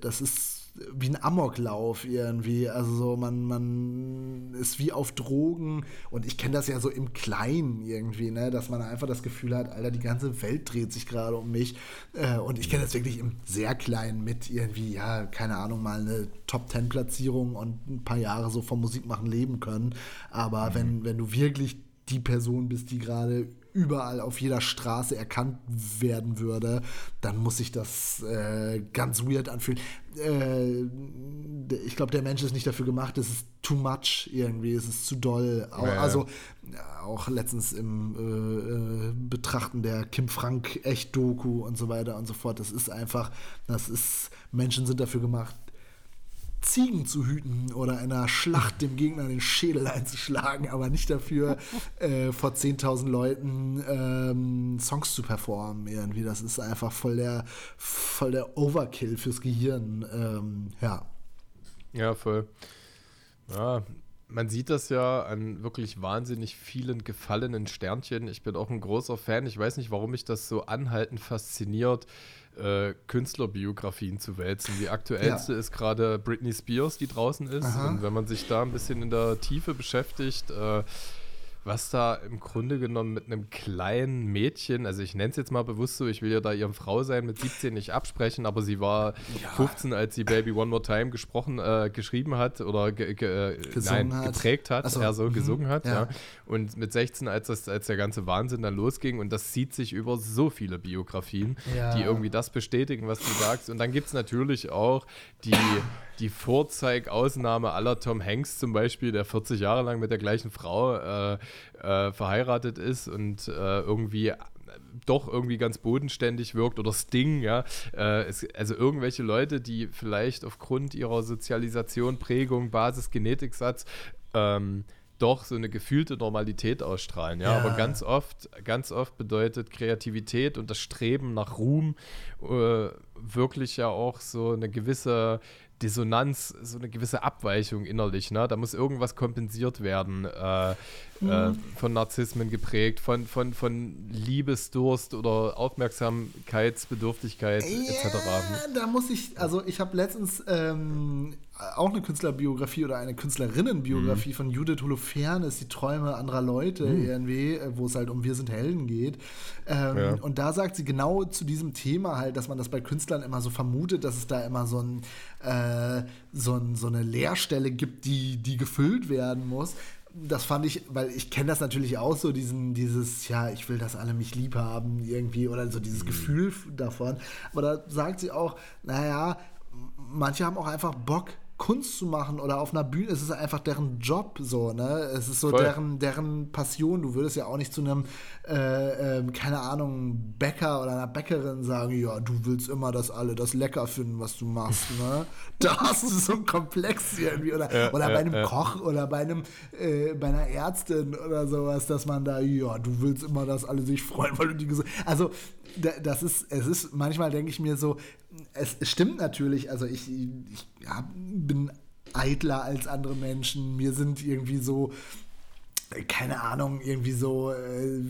das ist wie ein Amoklauf irgendwie. Also so, man, man ist wie auf Drogen und ich kenne das ja so im Kleinen irgendwie, ne, dass man einfach das Gefühl hat, Alter, die ganze Welt dreht sich gerade um mich. Äh, und ich kenne das wirklich im sehr Kleinen mit irgendwie, ja, keine Ahnung, mal eine Top-Ten-Platzierung und ein paar Jahre so vom Musikmachen leben können. Aber mhm. wenn, wenn du wirklich die Person bist, die gerade überall auf jeder Straße erkannt werden würde, dann muss sich das äh, ganz weird anfühlen. Äh, ich glaube, der Mensch ist nicht dafür gemacht, es ist too much irgendwie, es ist zu doll. Auch, ja, Also auch letztens im äh, äh, Betrachten der Kim Frank Echt-Doku und so weiter und so fort, das ist einfach, das ist, Menschen sind dafür gemacht, Ziegen zu hüten oder einer Schlacht dem Gegner den Schädel einzuschlagen, aber nicht dafür, äh, vor 10.000 Leuten ähm, Songs zu performen irgendwie. Das ist einfach voll der, voll der Overkill fürs Gehirn. Ähm, ja. Ja, voll. Ja, man sieht das ja an wirklich wahnsinnig vielen gefallenen Sternchen. Ich bin auch ein großer Fan. Ich weiß nicht, warum mich das so anhaltend fasziniert, äh, Künstlerbiografien zu wälzen. Die aktuellste ja. ist gerade Britney Spears, die draußen ist. Aha. Und wenn man sich da ein bisschen in der Tiefe beschäftigt, äh, was da im Grunde genommen mit einem kleinen Mädchen, also ich nenne es jetzt mal bewusst so, ich will ja da ihrem Frau sein mit 17 nicht absprechen, aber sie war ja. 15, als sie Baby One More Time gesprochen, äh, geschrieben hat oder ge, ge, äh, nein, hat. geprägt hat, so. ja so mhm. gesungen hat, ja. ja. Und mit 16, als, das, als der ganze Wahnsinn dann losging und das zieht sich über so viele Biografien, ja. die irgendwie das bestätigen, was du sagst. Und dann gibt es natürlich auch die die Vorzeigausnahme aller Tom Hanks zum Beispiel, der 40 Jahre lang mit der gleichen Frau äh, äh, verheiratet ist und äh, irgendwie doch irgendwie ganz bodenständig wirkt oder Sting, ja. Äh, es, also irgendwelche Leute, die vielleicht aufgrund ihrer Sozialisation, Prägung, Basis, Genetiksatz ähm, doch so eine gefühlte Normalität ausstrahlen, ja? ja. Aber ganz oft, ganz oft bedeutet Kreativität und das Streben nach Ruhm äh, wirklich ja auch so eine gewisse Dissonanz, so eine gewisse Abweichung innerlich. Ne? Da muss irgendwas kompensiert werden, äh, mhm. äh, von Narzissmen geprägt, von, von, von Liebesdurst oder Aufmerksamkeitsbedürftigkeit ja, etc. Da muss ich, also ich habe letztens ähm, auch eine Künstlerbiografie oder eine Künstlerinnenbiografie mhm. von Judith Holofernes, die Träume anderer Leute mhm. irgendwie, äh, wo es halt um Wir sind Helden geht. Ähm, ja. Und da sagt sie genau zu diesem Thema halt, dass man das bei Künstlern immer so vermutet, dass es da immer so, ein, äh, so, ein, so eine Leerstelle gibt, die, die gefüllt werden muss das fand ich, weil ich kenne das natürlich auch so, diesen, dieses, ja, ich will, dass alle mich lieb haben, irgendwie, oder so dieses mhm. Gefühl davon. Aber da sagt sie auch, naja, manche haben auch einfach Bock, Kunst zu machen oder auf einer Bühne, es ist einfach deren Job so, ne? Es ist so deren, deren Passion. Du würdest ja auch nicht zu einem, äh, äh, keine Ahnung, Bäcker oder einer Bäckerin sagen, ja, du willst immer, dass alle das lecker finden, was du machst, ne? da hast du so einen Komplex irgendwie. Oder, ja, oder bei einem ja. Koch oder bei einem, äh, bei einer Ärztin oder sowas, dass man da, ja, du willst immer, dass alle sich freuen, weil du die gesund. Also, das ist, es ist, manchmal denke ich mir so, es stimmt natürlich, also ich, ich ja, bin eitler als andere Menschen, mir sind irgendwie so, keine Ahnung, irgendwie so äh,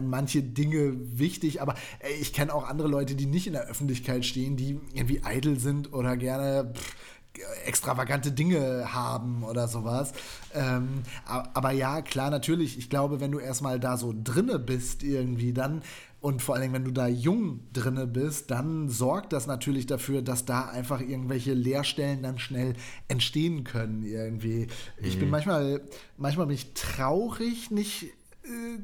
manche Dinge wichtig, aber äh, ich kenne auch andere Leute, die nicht in der Öffentlichkeit stehen, die irgendwie eitel sind oder gerne pff, extravagante Dinge haben oder sowas. Ähm, aber ja, klar, natürlich, ich glaube, wenn du erstmal da so drinne bist irgendwie, dann und vor allem, wenn du da jung drinne bist, dann sorgt das natürlich dafür, dass da einfach irgendwelche Leerstellen dann schnell entstehen können irgendwie. Mhm. Ich bin mhm. manchmal, manchmal bin ich traurig, nicht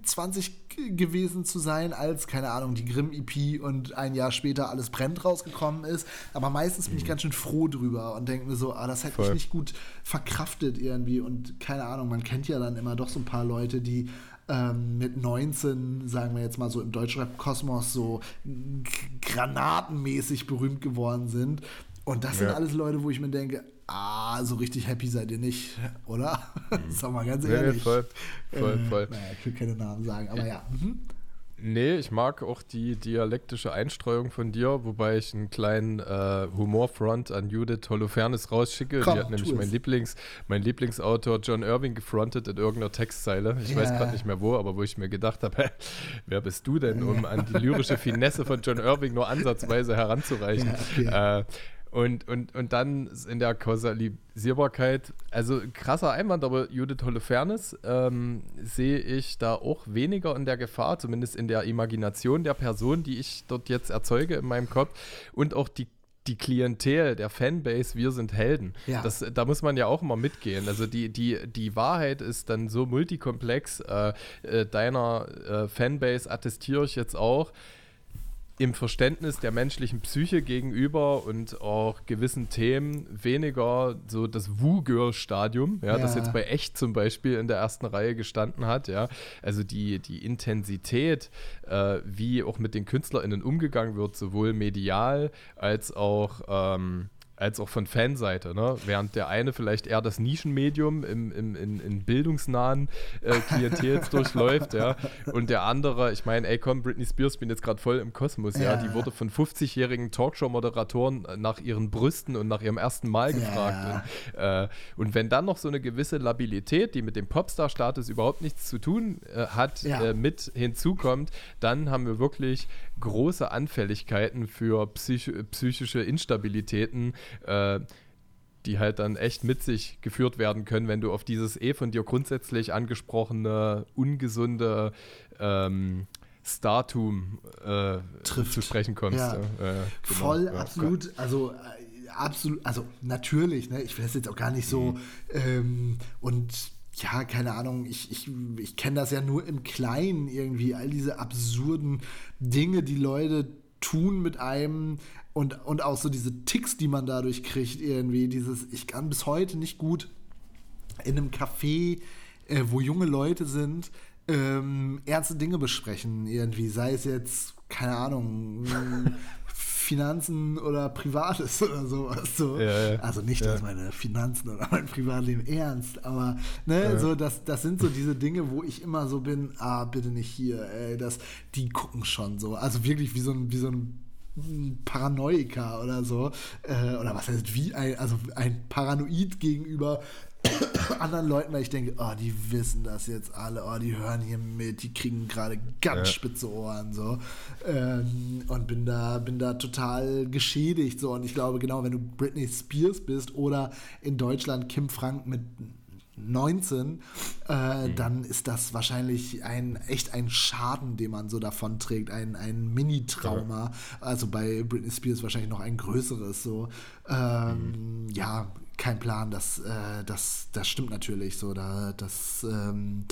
20 äh, gewesen zu sein, als, keine Ahnung, die Grimm-EP und ein Jahr später alles brennt rausgekommen ist. Aber meistens bin ich mhm. ganz schön froh drüber und denke mir so, ah, das hätte ich nicht gut verkraftet irgendwie. Und keine Ahnung, man kennt ja dann immer doch so ein paar Leute, die ähm, mit 19, sagen wir jetzt mal so im Deutschrap-Kosmos, so granatenmäßig berühmt geworden sind. Und das ja. sind alles Leute, wo ich mir denke, ah, so richtig happy seid ihr nicht, oder? Mhm. Sag mal ganz ehrlich. Nee, voll, voll, voll. Äh, naja, ich will keine Namen sagen, aber ja. Mhm. Nee, ich mag auch die dialektische Einstreuung von dir, wobei ich einen kleinen äh, Humorfront an Judith Holofernes rausschicke. Komm, die hat nämlich mein, Lieblings, mein Lieblingsautor John Irving gefrontet in irgendeiner Textzeile. Ich ja. weiß gerade nicht mehr wo, aber wo ich mir gedacht habe, wer bist du denn, um an die lyrische Finesse von John Irving nur ansatzweise heranzureichen? Ja, okay. äh, und, und, und dann in der Kausalisierbarkeit, also krasser Einwand, aber Judith Holofernes ähm, sehe ich da auch weniger in der Gefahr, zumindest in der Imagination der Person, die ich dort jetzt erzeuge in meinem Kopf und auch die die Klientel, der Fanbase, wir sind Helden. Ja. Das, da muss man ja auch immer mitgehen. Also die, die, die Wahrheit ist dann so multikomplex. Äh, äh, deiner äh, Fanbase attestiere ich jetzt auch im Verständnis der menschlichen Psyche gegenüber und auch gewissen Themen weniger so das Woo-Girl-Stadium, ja, ja, das jetzt bei Echt zum Beispiel in der ersten Reihe gestanden hat, ja. Also die, die Intensität, äh, wie auch mit den KünstlerInnen umgegangen wird, sowohl medial als auch ähm, als auch von Fanseite. Ne? Während der eine vielleicht eher das Nischenmedium im, im, in, in bildungsnahen äh, Klientels durchläuft, ja. Und der andere, ich meine, ey komm, Britney Spears bin jetzt gerade voll im Kosmos, ja. ja. Die wurde von 50-jährigen Talkshow-Moderatoren nach ihren Brüsten und nach ihrem ersten Mal gefragt. Ja. Und, äh, und, wenn dann noch so eine gewisse Labilität, die mit dem Popstar-Status überhaupt nichts zu tun äh, hat, ja. Äh, mit hinzukommt, dann haben wir wirklich große Anfälligkeiten für psych psychische Instabilitäten, äh, die halt dann echt mit sich geführt werden können, wenn du auf dieses eh von dir grundsätzlich angesprochene, ungesunde ähm, Startum äh, zu sprechen kommst. Ja. Ja, genau. Voll, ja, absolut. Also äh, absolut, also natürlich, ne, ich will das jetzt auch gar nicht so mhm. ähm, und ja, keine Ahnung, ich, ich, ich kenne das ja nur im Kleinen irgendwie, all diese absurden Dinge, die Leute tun mit einem und, und auch so diese Ticks, die man dadurch kriegt, irgendwie, dieses, ich kann bis heute nicht gut in einem Café, äh, wo junge Leute sind, ähm, ernste Dinge besprechen, irgendwie, sei es jetzt, keine Ahnung, Finanzen oder Privates oder sowas. So. Ja, ja. Also nicht, dass ja. meine Finanzen oder mein Privatleben ernst, aber ne, so das, das sind so diese Dinge, wo ich immer so bin, ah, bitte nicht hier, ey, das, die gucken schon so. Also wirklich wie so ein, wie so ein Paranoiker oder so. Äh, oder was heißt wie ein, also ein Paranoid gegenüber anderen Leuten, weil ich denke, oh, die wissen das jetzt alle, oh, die hören hier mit, die kriegen gerade ganz ja. spitze Ohren so ähm, und bin da, bin da total geschädigt so und ich glaube genau, wenn du Britney Spears bist oder in Deutschland Kim Frank mit 19, äh, mhm. dann ist das wahrscheinlich ein echt ein Schaden, den man so davon trägt, ein, ein Mini-Trauma. Ja. Also bei Britney Spears wahrscheinlich noch ein größeres. So. Ähm, mhm. Ja, kein Plan, das, äh, das, das stimmt natürlich so. Da, das, ähm,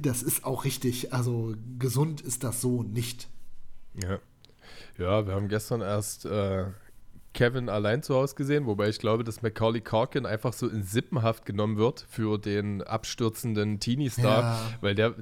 das ist auch richtig. Also gesund ist das so nicht. Ja. Ja, wir haben gestern erst äh, Kevin allein zu Hause gesehen, wobei ich glaube, dass Macaulay Corkin einfach so in Sippenhaft genommen wird für den abstürzenden Teenie-Star, ja. weil der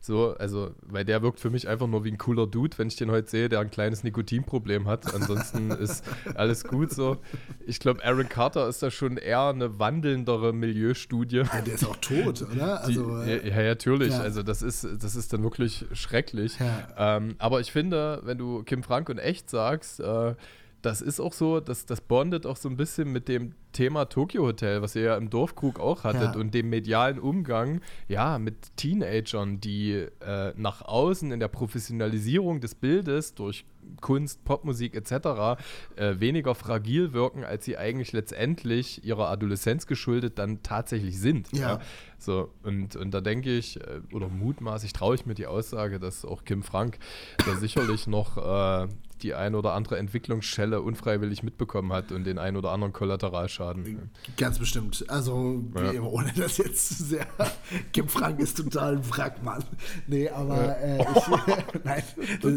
so, also, weil der wirkt für mich einfach nur wie ein cooler Dude, wenn ich den heute sehe, der ein kleines Nikotinproblem hat. Ansonsten ist alles gut so. Ich glaube, Aaron Carter ist da schon eher eine wandelndere Milieustudie. Ja, der ist auch tot, oder? Also, Die, ja, ja, natürlich. Ja. Also das ist, das ist dann wirklich schrecklich. Ähm, aber ich finde, wenn du Kim Frank und echt sagst, äh, das ist auch so, das, das bondet auch so ein bisschen mit dem Thema Tokyo Hotel, was ihr ja im Dorfkrug auch hattet ja. und dem medialen Umgang, ja, mit Teenagern, die äh, nach außen in der Professionalisierung des Bildes durch Kunst, Popmusik etc. Äh, weniger fragil wirken, als sie eigentlich letztendlich ihrer Adoleszenz geschuldet dann tatsächlich sind. Ja. ja. So, und, und da denke ich, äh, oder mutmaßlich traue ich mir die Aussage, dass auch Kim Frank da sicherlich noch äh, die ein oder andere Entwicklungsschelle unfreiwillig mitbekommen hat und den ein oder anderen Kollateralschaden. Ganz bestimmt. Also, ja. immer, ohne das jetzt zu sehr. Kim Frank ist total ein Wrackmann. Nee, aber äh, ich, nein.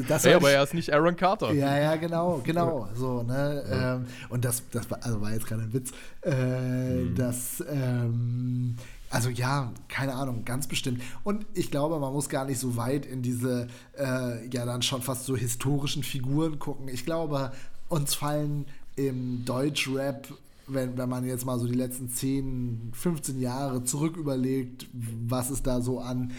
Das hey, aber er ist nicht Aaron Carter. Ja, ja, genau, genau. So, ne? Ja. Ähm, und das, das war, also war jetzt gerade ein Witz. Äh, mhm. Das ähm, also ja, keine Ahnung, ganz bestimmt. Und ich glaube, man muss gar nicht so weit in diese, äh, ja dann schon fast so historischen Figuren gucken. Ich glaube, uns fallen im Deutschrap, wenn, wenn man jetzt mal so die letzten 10, 15 Jahre zurück überlegt, was es da so an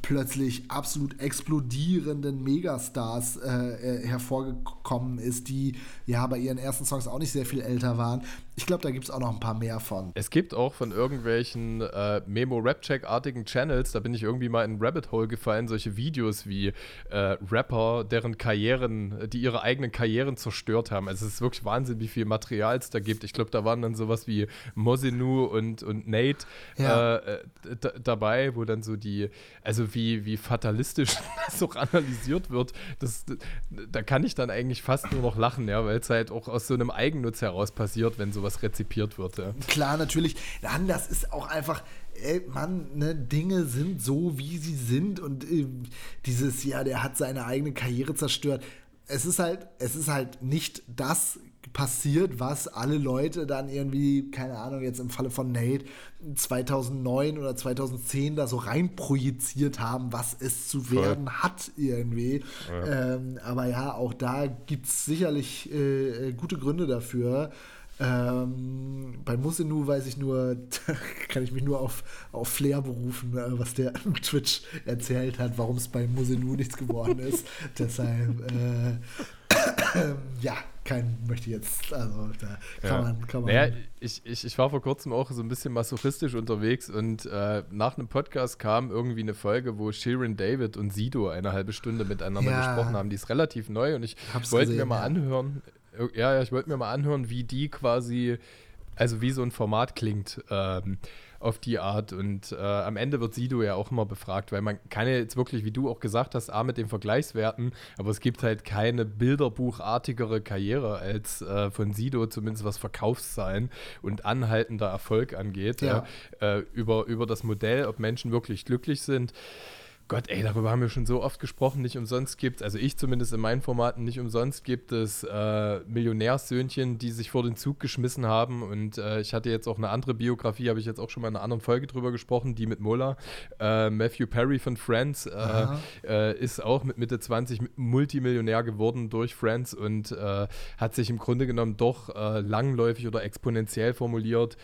plötzlich absolut explodierenden Megastars äh, äh, hervorgekommen ist, die ja bei ihren ersten Songs auch nicht sehr viel älter waren. Ich glaube, da gibt es auch noch ein paar mehr von. Es gibt auch von irgendwelchen äh, Memo-Rap-Check-artigen Channels, da bin ich irgendwie mal in Rabbit Hole gefallen, solche Videos wie äh, Rapper, deren Karrieren, die ihre eigenen Karrieren zerstört haben. Also es ist wirklich Wahnsinn, wie viel Material es da gibt. Ich glaube, da waren dann sowas wie Mosinu und, und Nate ja. Äh, dabei, wo dann so die, also wie, wie fatalistisch das auch analysiert wird, das, da kann ich dann eigentlich fast nur noch lachen, ja, weil es halt auch aus so einem Eigennutz heraus passiert, wenn so sowas rezipiert wird. Ja. Klar, natürlich. Dann, das ist auch einfach, ey, Mann, ne, Dinge sind so, wie sie sind und äh, dieses, ja, der hat seine eigene Karriere zerstört. Es ist halt, es ist halt nicht das passiert, was alle Leute dann irgendwie, keine Ahnung, jetzt im Falle von Nate 2009 oder 2010 da so reinprojiziert haben, was es zu werden Voll. hat irgendwie. Ja. Ähm, aber ja, auch da gibt es sicherlich äh, äh, gute Gründe dafür. Ähm, bei Musinu weiß ich nur, kann ich mich nur auf, auf Flair berufen, äh, was der im Twitch erzählt hat, warum es bei Musinu nichts geworden ist. Deshalb, äh, äh, ja, kein möchte jetzt, also da kann ja. man, kann man. Naja, ich, ich, ich war vor kurzem auch so ein bisschen masochistisch unterwegs und äh, nach einem Podcast kam irgendwie eine Folge, wo Sharon David und Sido eine halbe Stunde miteinander ja. gesprochen haben. Die ist relativ neu und ich wollte mir mal ja. anhören, ja, ja, ich wollte mir mal anhören, wie die quasi, also wie so ein Format klingt. Ähm, auf die Art. Und äh, am Ende wird Sido ja auch immer befragt, weil man kann ja jetzt wirklich, wie du auch gesagt hast, A mit den Vergleichswerten, aber es gibt halt keine bilderbuchartigere Karriere als äh, von Sido, zumindest was Verkaufszahlen und anhaltender Erfolg angeht. Ja. Ja, äh, über, über das Modell, ob Menschen wirklich glücklich sind. Gott, ey, darüber haben wir schon so oft gesprochen. Nicht umsonst gibt es, also ich zumindest in meinen Formaten, nicht umsonst gibt es äh, Millionärssöhnchen, die sich vor den Zug geschmissen haben. Und äh, ich hatte jetzt auch eine andere Biografie, habe ich jetzt auch schon mal in einer anderen Folge drüber gesprochen, die mit Mola. Äh, Matthew Perry von Friends äh, äh, ist auch mit Mitte 20 Multimillionär geworden durch Friends und äh, hat sich im Grunde genommen doch langläufig oder exponentiell formuliert,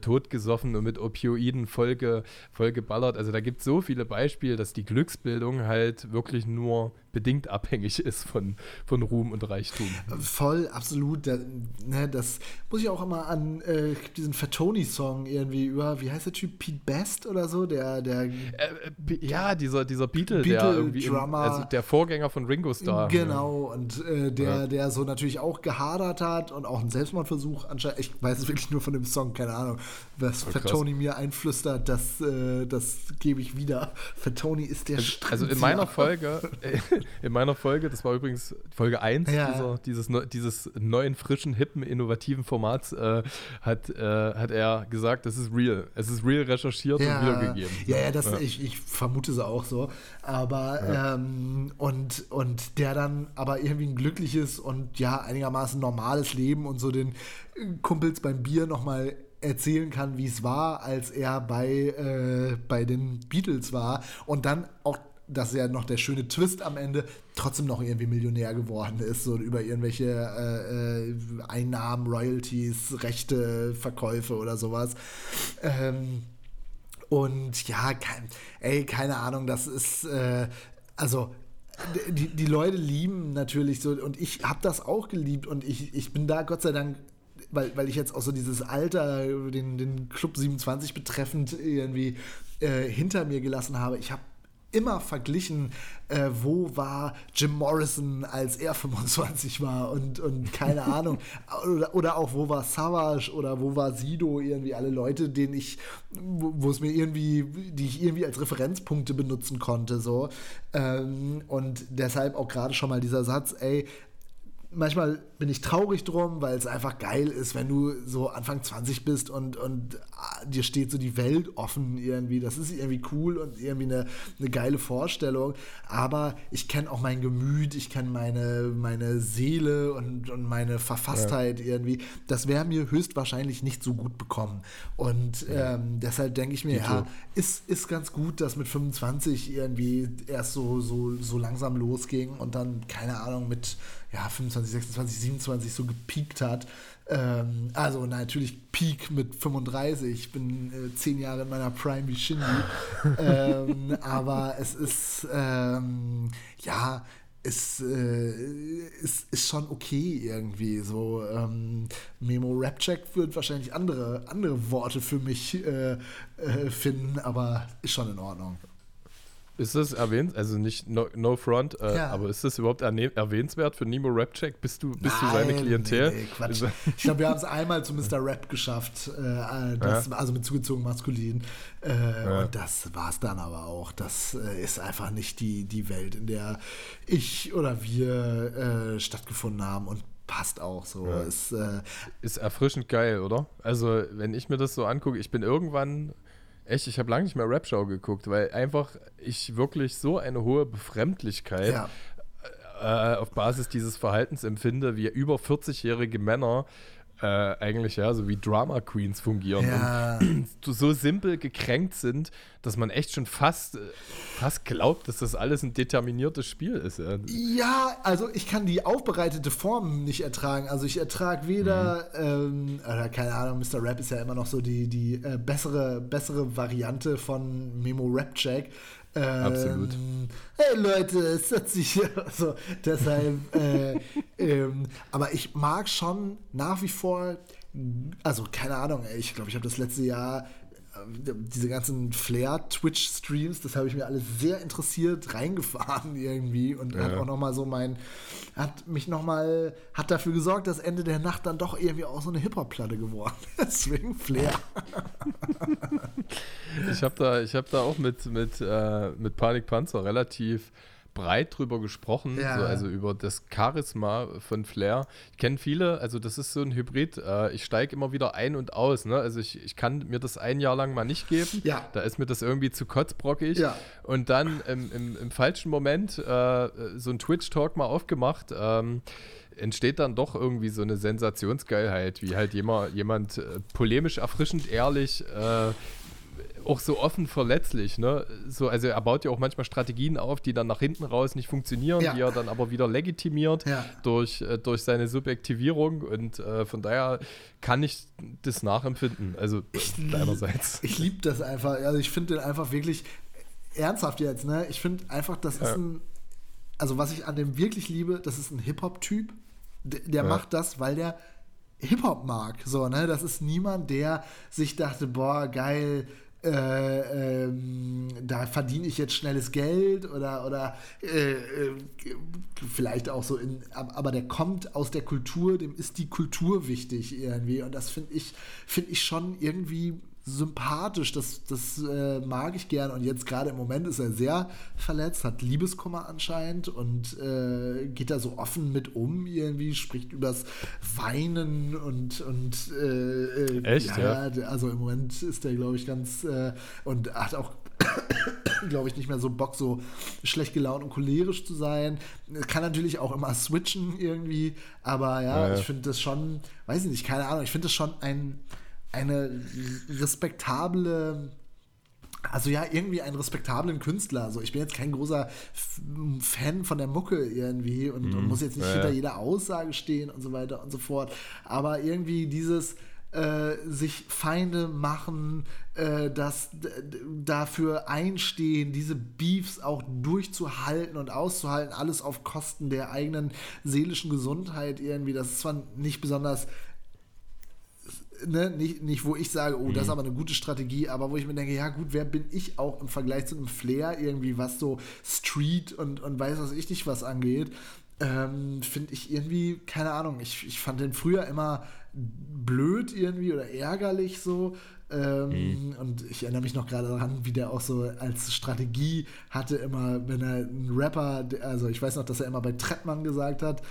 totgesoffen und mit Opioiden vollge, vollgeballert. Also da gibt es so viele Beispiele, dass die Glücksbildung halt wirklich nur bedingt abhängig ist von, von Ruhm und Reichtum. Voll, absolut. Da, ne, das muss ich auch immer an äh, diesen Fatoni-Song irgendwie über, wie heißt der Typ, Pete Best oder so? Der, der äh, äh, ja, dieser, dieser Beatle, Beatle der irgendwie im, also der Vorgänger von Ringo Starr. Genau, und äh, der, ja. der so natürlich auch gehadert hat und auch einen Selbstmordversuch anscheinend, ich weiß es wirklich nur von dem Song, keine Ahnung, was oh, Fatoni mir einflüstert, das, äh, das gebe ich wieder. Fatoni ist der Also, also in meiner Folge, in meiner Folge, das war übrigens Folge 1 Ja. dieser, dieses, dieses neuen, frischen, hippen, innovativen Formats, äh, hat, äh, hat er gesagt, das ist real. Es ist real recherchiert und wiedergegeben. Ja, ja, das, Ja. Ich, ich vermute es auch so. Aber, ähm, und, und der dann aber irgendwie ein glückliches und ja, einigermaßen normales Leben und so den Kumpels beim Bier nochmal erzählen kann, wie es war, als er bei, äh, bei den Beatles war und dann auch das ist ja noch der schöne Twist am Ende, trotzdem noch irgendwie Millionär geworden ist, so über irgendwelche äh, äh, Einnahmen, Royalties, Rechte, Verkäufe oder sowas. Ähm, und ja, kein, ey, keine Ahnung, das ist, äh, also die, die Leute lieben natürlich so, und ich habe das auch geliebt und ich, ich bin da Gott sei Dank, weil, weil ich jetzt auch so dieses Alter, den, den Club 27 betreffend irgendwie äh, hinter mir gelassen habe. Ich habe immer verglichen, äh, wo war Jim Morrison, als er 25 war und, und keine Ahnung. Oder, oder auch, wo war Savage oder wo war Sido, irgendwie alle Leute, denen ich, wo es mir irgendwie, die ich irgendwie als Referenzpunkte benutzen konnte, so. Ähm, und deshalb auch gerade schon mal dieser Satz, ey, manchmal bin ich traurig drum, weil es einfach geil ist, wenn du so Anfang 20 bist und, und ah, dir steht so die Welt offen irgendwie. Das ist irgendwie cool und irgendwie eine, eine geile Vorstellung. Aber ich kenne auch mein Gemüt, ich kenne meine, meine Seele und, und meine Verfasstheit irgendwie. Das wäre mir höchstwahrscheinlich nicht so gut bekommen. Und ähm, deshalb denke ich mir, ja, ist, ist ganz gut, dass mit 25 irgendwie erst so, so, so langsam losging und dann, keine Ahnung, mit ja, 25, 26, 27 so gepiekt hat. Ähm, also natürlich Peak mit 35. Ich bin äh, zehn Jahre in meiner Prime wie Shindy. ähm, aber es ist, ähm, ja, es äh, ist, ist schon okay irgendwie. So ähm, Memo Rapcheck wird wahrscheinlich andere, andere Worte für mich äh, äh, finden, aber ist schon in Ordnung. Ist das erwähnt, also nicht no, no front, äh, Ja. aber ist das überhaupt erwähnenswert für Nemo Rapcheck? Bist du, bist du seine Nein, Klientel? Nee, nee, Quatsch. Also- Ich glaube, wir haben es einmal zu Mr. Rap geschafft, äh, das, also mit zugezogen maskulin. Äh, Und das war es dann aber auch. Das äh, ist einfach nicht die, die Welt, in der ich oder wir äh, stattgefunden haben und passt auch so. Äh, Ist erfrischend geil, oder? Also, wenn ich mir das so angucke, ich bin irgendwann, echt, ich habe lange nicht mehr Rap-Show geguckt, weil einfach ich wirklich so eine hohe Befremdlichkeit ja. äh, auf Basis dieses Verhaltens empfinde, wie über 40-jährige Männer äh, eigentlich ja so wie Drama Queens fungieren Ja. und so simpel gekränkt sind, dass man echt schon fast, äh, fast glaubt, dass das alles ein determiniertes Spiel ist. Ja. Ja, also ich kann die aufbereitete Form nicht ertragen. Also ich ertrage weder, ähm, oder keine Ahnung, Mr. Rap ist ja immer noch so die, die äh, bessere, bessere Variante von Memo Rap Check. Ähm, Absolut. Hey Leute, es hat sich also deshalb, äh, ähm, aber ich mag schon nach wie vor, also keine Ahnung, ey, ich glaube, ich habe das letzte Jahr äh, diese ganzen Flair-Twitch-Streams, das habe ich mir alles sehr interessiert reingefahren irgendwie und hat Ja. auch nochmal so mein, hat mich nochmal, hat dafür gesorgt, dass Ende der Nacht dann doch irgendwie auch so eine Hip-Hop-Platte geworden ist. Deswegen Flair. Ich habe da, ich hab da auch mit, mit, äh, mit Panik Panzer relativ breit drüber gesprochen, Ja. so, also über das Charisma von Flair. Ich kenne viele, also das ist so ein Hybrid. Äh, ich steige immer wieder ein und aus. Ne? Also ich, ich kann mir das ein Jahr lang mal nicht geben. Ja. Da ist mir das irgendwie zu kotzbrockig. Ja. Und dann im, im, im falschen Moment äh, so ein Twitch-Talk mal aufgemacht. Ähm, entsteht dann doch irgendwie so eine Sensationsgeilheit, wie halt jemand, jemand äh, polemisch, erfrischend, ehrlich, äh, auch so offen verletzlich, ne? So, also er baut ja auch manchmal Strategien auf, die dann nach hinten raus nicht funktionieren, Ja. die er dann aber wieder legitimiert Ja. durch, äh, durch seine Subjektivierung und äh, von daher kann ich das nachempfinden. Also deinerseits. Ich liebe das einfach. Also ich finde den einfach wirklich ernsthaft jetzt, ne? Ich finde einfach, das ist Ja. ein. Also was ich an dem wirklich liebe, das ist ein Hip-Hop-Typ. Der, der macht das, weil der Hip-Hop mag. So, ne? Das ist niemand, der sich dachte, boah, geil, äh, ähm, da verdiene ich jetzt schnelles Geld oder, oder äh, äh, vielleicht auch so in, ab- aber der kommt aus der Kultur, dem ist die Kultur wichtig irgendwie. Und das finde ich, finde ich schon irgendwie sympathisch, das, das äh, mag ich gern. Und jetzt gerade im Moment ist er sehr verletzt, hat Liebeskummer anscheinend und äh, geht da so offen mit um, irgendwie, spricht übers Weinen und, und äh, äh Echt, ja, ja? Also im Moment ist der, glaube ich, ganz äh, und hat auch glaube ich, nicht mehr so Bock, so schlecht gelaunt und cholerisch zu sein. Kann natürlich auch immer switchen irgendwie, aber ja, ja, ja. ich finde das schon, weiß ich nicht, keine Ahnung, ich finde das schon ein, eine respektable also ja, irgendwie einen respektablen Künstler. Also ich bin jetzt kein großer Fan von der Mucke irgendwie und, mhm. und muss jetzt nicht ja, hinter jeder Aussage stehen und so weiter und so fort. Aber irgendwie dieses äh, sich Feinde machen, äh, das dafür einstehen, diese Beefs auch durchzuhalten und auszuhalten, alles auf Kosten der eigenen seelischen Gesundheit irgendwie. Das ist zwar nicht besonders ne, nicht, nicht, wo ich sage, oh, das ist mhm. aber eine gute Strategie, aber wo ich mir denke, ja gut, wer bin ich auch im Vergleich zu einem Flair irgendwie, was so Street und, und weiß was ich nicht was angeht, ähm, finde ich irgendwie, keine Ahnung, ich, ich fand den früher immer blöd irgendwie oder ärgerlich so. Ähm, mhm. Und ich erinnere mich noch gerade daran, wie der auch so als Strategie hatte, immer, wenn er ein Rapper, also ich weiß noch, dass er immer bei Trettmann gesagt hat,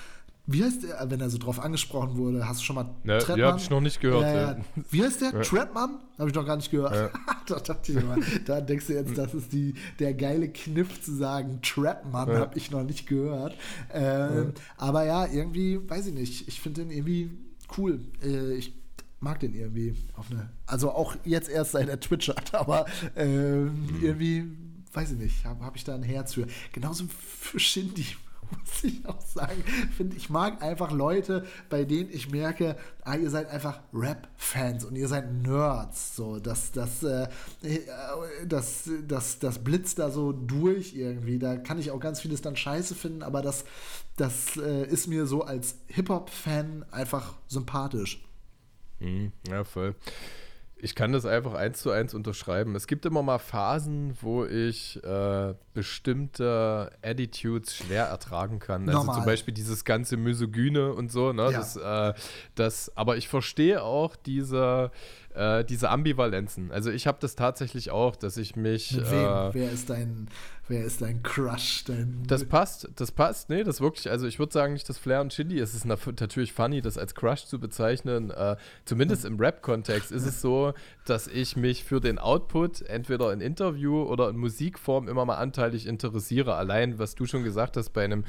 wie heißt der, wenn er so drauf angesprochen wurde? Hast du schon mal ja, Trettmann? Ja, hab ich noch nicht gehört. Ja, ja. Wie heißt der? Ja. Trettmann? Habe ich noch gar nicht gehört. Ja. da dachte ich immer, da denkst du jetzt, das ist die, der geile Kniff zu sagen, Trapmann ja. habe ich noch nicht gehört. Ähm, aber ja, irgendwie, weiß ich nicht, ich finde den irgendwie cool. Äh, ich mag den irgendwie eine, also auch jetzt erst seit er Twitch hat, aber äh, mhm. irgendwie, weiß ich nicht, habe hab ich da ein Herz für. Genauso für Shindy muss ich auch sagen. Finde ich mag einfach Leute, bei denen ich merke, ah, ihr seid einfach Rap-Fans und ihr seid Nerds. So, das, das, äh, das, das, das blitzt da so durch irgendwie. Da kann ich auch ganz vieles dann scheiße finden, aber das, das äh, ist mir so als Hip-Hop-Fan einfach sympathisch. Mhm, ja, voll ich kann das einfach eins zu eins unterschreiben. Es gibt immer mal Phasen, wo ich äh, bestimmte Attitudes schwer ertragen kann. Also zum Beispiel dieses ganze Misogyne und so. Ne? Ja. Das, äh, das, aber ich verstehe auch diese äh, diese Ambivalenzen. Also ich habe das tatsächlich auch, dass ich mich. Mit wem? Äh, wer ist dein, wer ist dein Crush? Dein das passt, das passt. Nee, das wirklich. Also ich würde sagen nicht das Flair und Chili. Es ist natürlich funny, das als Crush zu bezeichnen. Äh, zumindest im Rap-Kontext ist es so, dass ich mich für den Output entweder in Interview oder in Musikform immer mal anteilig interessiere. Allein, was du schon gesagt hast, bei einem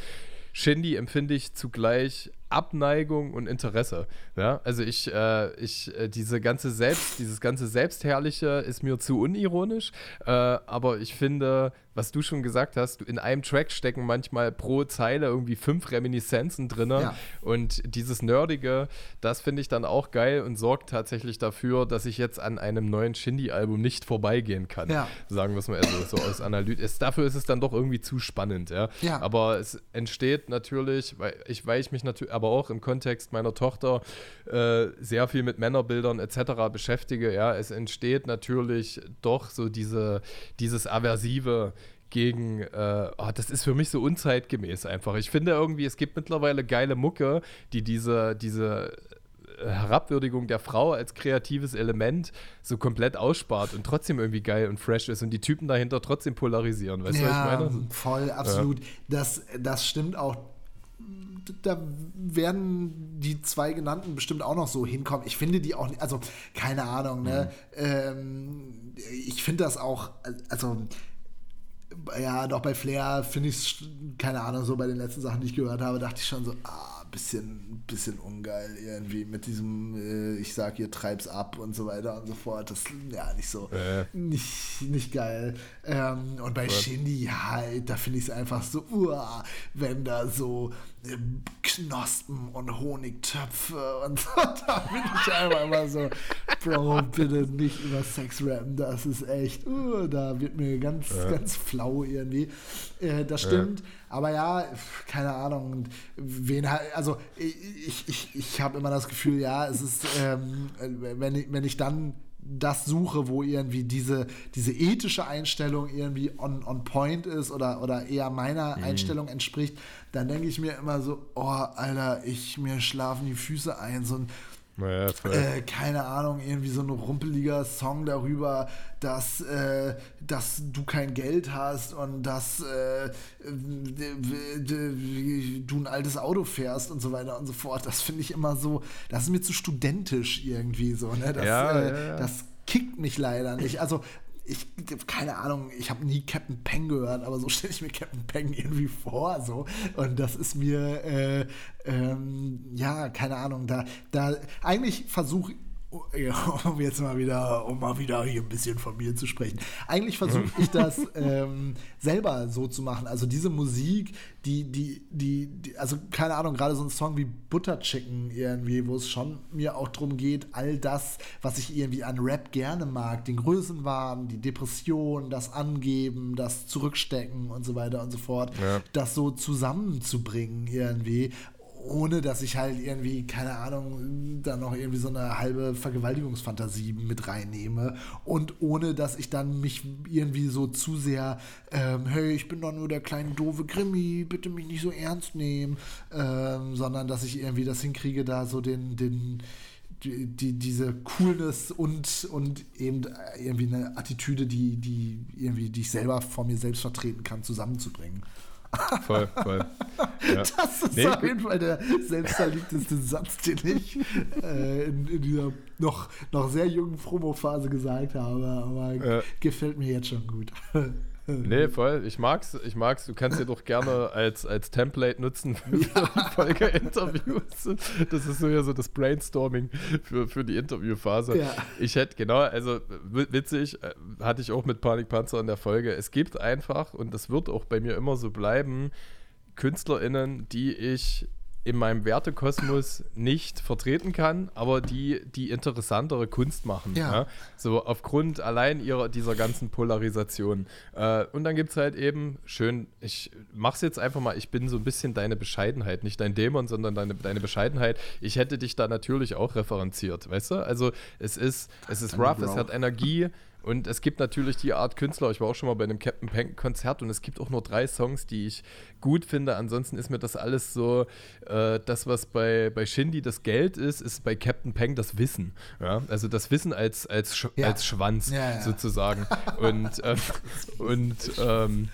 Shindy empfinde ich zugleich Abneigung und Interesse. Ja? Also ich, äh, ich, äh, diese ganze Selbst, dieses ganze Selbstherrliche ist mir zu unironisch, äh, aber ich finde, was du schon gesagt hast, in einem Track stecken manchmal pro Zeile irgendwie fünf Reminiszenzen drin ja. und dieses Nerdige, das finde ich dann auch geil und sorgt tatsächlich dafür, dass ich jetzt an einem neuen Shindy-Album nicht vorbeigehen kann. Ja. Sagen wir es mal also, so aus Analyse. Dafür ist es dann doch irgendwie zu spannend, ja. ja. Aber es entsteht natürlich, weil ich, weil ich mich natürlich, aber auch im Kontext meiner Tochter äh, sehr viel mit Männerbildern etc. beschäftige, ja, es entsteht natürlich doch so diese, dieses aversive gegen, äh, oh, das ist für mich so unzeitgemäß einfach. Ich finde irgendwie, es gibt mittlerweile geile Mucke, die diese, diese äh, Herabwürdigung der Frau als kreatives Element so komplett ausspart und trotzdem irgendwie geil und fresh ist und die Typen dahinter trotzdem polarisieren. Weißt ja, du, was ich meine? Voll, absolut. Ja. Das, das stimmt auch da werden die zwei genannten bestimmt auch noch so hinkommen. Ich finde die auch nicht, also keine Ahnung, ne? Mhm. Ähm, ich finde das auch, also ja, doch bei Flair finde ich es, keine Ahnung, so bei den letzten Sachen, die ich gehört habe, dachte ich schon so, ah, bisschen, bisschen ungeil irgendwie mit diesem, äh, ich sag, ihr treib's ab und so weiter und so fort. Das ja nicht so, äh. nicht, nicht geil. Ähm, und bei ja. Shindy, ja, da finde ich es einfach so, uah, wenn da so äh, Knospen und Honigtöpfe und so, da bin ich einfach immer so, Bro, bitte nicht über Sex rappen, das ist echt, uh, da wird mir ganz, ja. ganz flau irgendwie. Äh, das stimmt. Aber ja, keine Ahnung. Wen also ich, ich, ich habe immer das Gefühl, ja, es ist, ähm, wenn, ich, wenn ich dann das suche, wo irgendwie diese, diese ethische Einstellung irgendwie on, on point ist oder, oder eher meiner mhm. Einstellung entspricht, dann denke ich mir immer so, oh, Alter, ich, mir schlafen die Füße ein. So ein Naja, äh, keine Ahnung, irgendwie so ein rumpeliger Song darüber, dass, äh, dass du kein Geld hast und dass äh, du ein altes Auto fährst und so weiter und so fort. Das finde ich immer so, das ist mir zu studentisch irgendwie so. Ne? Das, Ja, äh, ja, ja. das kickt mich leider nicht. Also ich, keine Ahnung, ich habe nie Captain Peng gehört, aber so stelle ich mir Captain Peng irgendwie vor, so. Und das ist mir, äh, ähm, ja, keine Ahnung, da, da, eigentlich versuche um jetzt mal wieder, um mal wieder hier ein bisschen von mir zu sprechen. Eigentlich versuche ich das ähm, selber so zu machen. Also diese Musik, die, die, die, die, also keine Ahnung, gerade so ein Song wie Butter Chicken irgendwie, wo es schon mir auch darum geht, all das, was ich irgendwie an Rap gerne mag, den Größenwahn, die Depression, das Angeben, das Zurückstecken und so weiter und so fort, Ja. das so zusammenzubringen irgendwie ohne dass ich halt irgendwie, keine Ahnung, da noch irgendwie so eine halbe Vergewaltigungsfantasie mit reinnehme und ohne dass ich dann mich irgendwie so zu sehr, ähm, hey, ich bin doch nur der kleine doofe Grimmi, bitte mich nicht so ernst nehmen, ähm, sondern dass ich irgendwie das hinkriege, da so den, den, die, die, diese Coolness und, und eben irgendwie eine Attitüde, die, die irgendwie, die ich selber vor mir selbst vertreten kann, zusammenzubringen. Voll, voll. Ja. Das ist Nee, auf jeden Fall der selbstverliebteste Satz, den ich äh, in, in dieser noch, noch sehr jungen Promo-Phase gesagt habe, aber Ja. gefällt mir jetzt schon gut. Nee, voll. Ich mag's. Ich mag's. Du kannst dir doch gerne als, als Template nutzen für die Folge-Interviews. Das ist so ja so das Brainstorming für, für die Interviewphase. Ja. Ich hätte, genau, also witzig, äh, hatte ich auch mit Panikpanzer in der Folge. Es gibt einfach, und das wird auch bei mir immer so bleiben, KünstlerInnen, die ich in meinem Wertekosmos nicht vertreten kann, aber die die interessantere Kunst machen. Ja. So aufgrund allein ihrer dieser ganzen Polarisation. Äh, und dann gibt es halt eben, schön, ich mach's jetzt einfach mal, ich bin so ein bisschen deine Bescheidenheit, nicht dein Dämon, sondern deine, deine Bescheidenheit. Ich hätte dich da natürlich auch referenziert, weißt du? Also es ist, es ist rough, es hat Energie. Und es gibt natürlich die Art Künstler. Ich war auch schon mal bei einem Captain Peng Konzert und es gibt auch nur drei Songs, die ich gut finde. Ansonsten ist mir das alles so, äh, das, was bei, bei Shindy das Geld ist, ist bei Captain Peng das Wissen. Ja? Also das Wissen als, als, Sch Ja. als Schwanz Ja, sozusagen. und ähm, und ähm,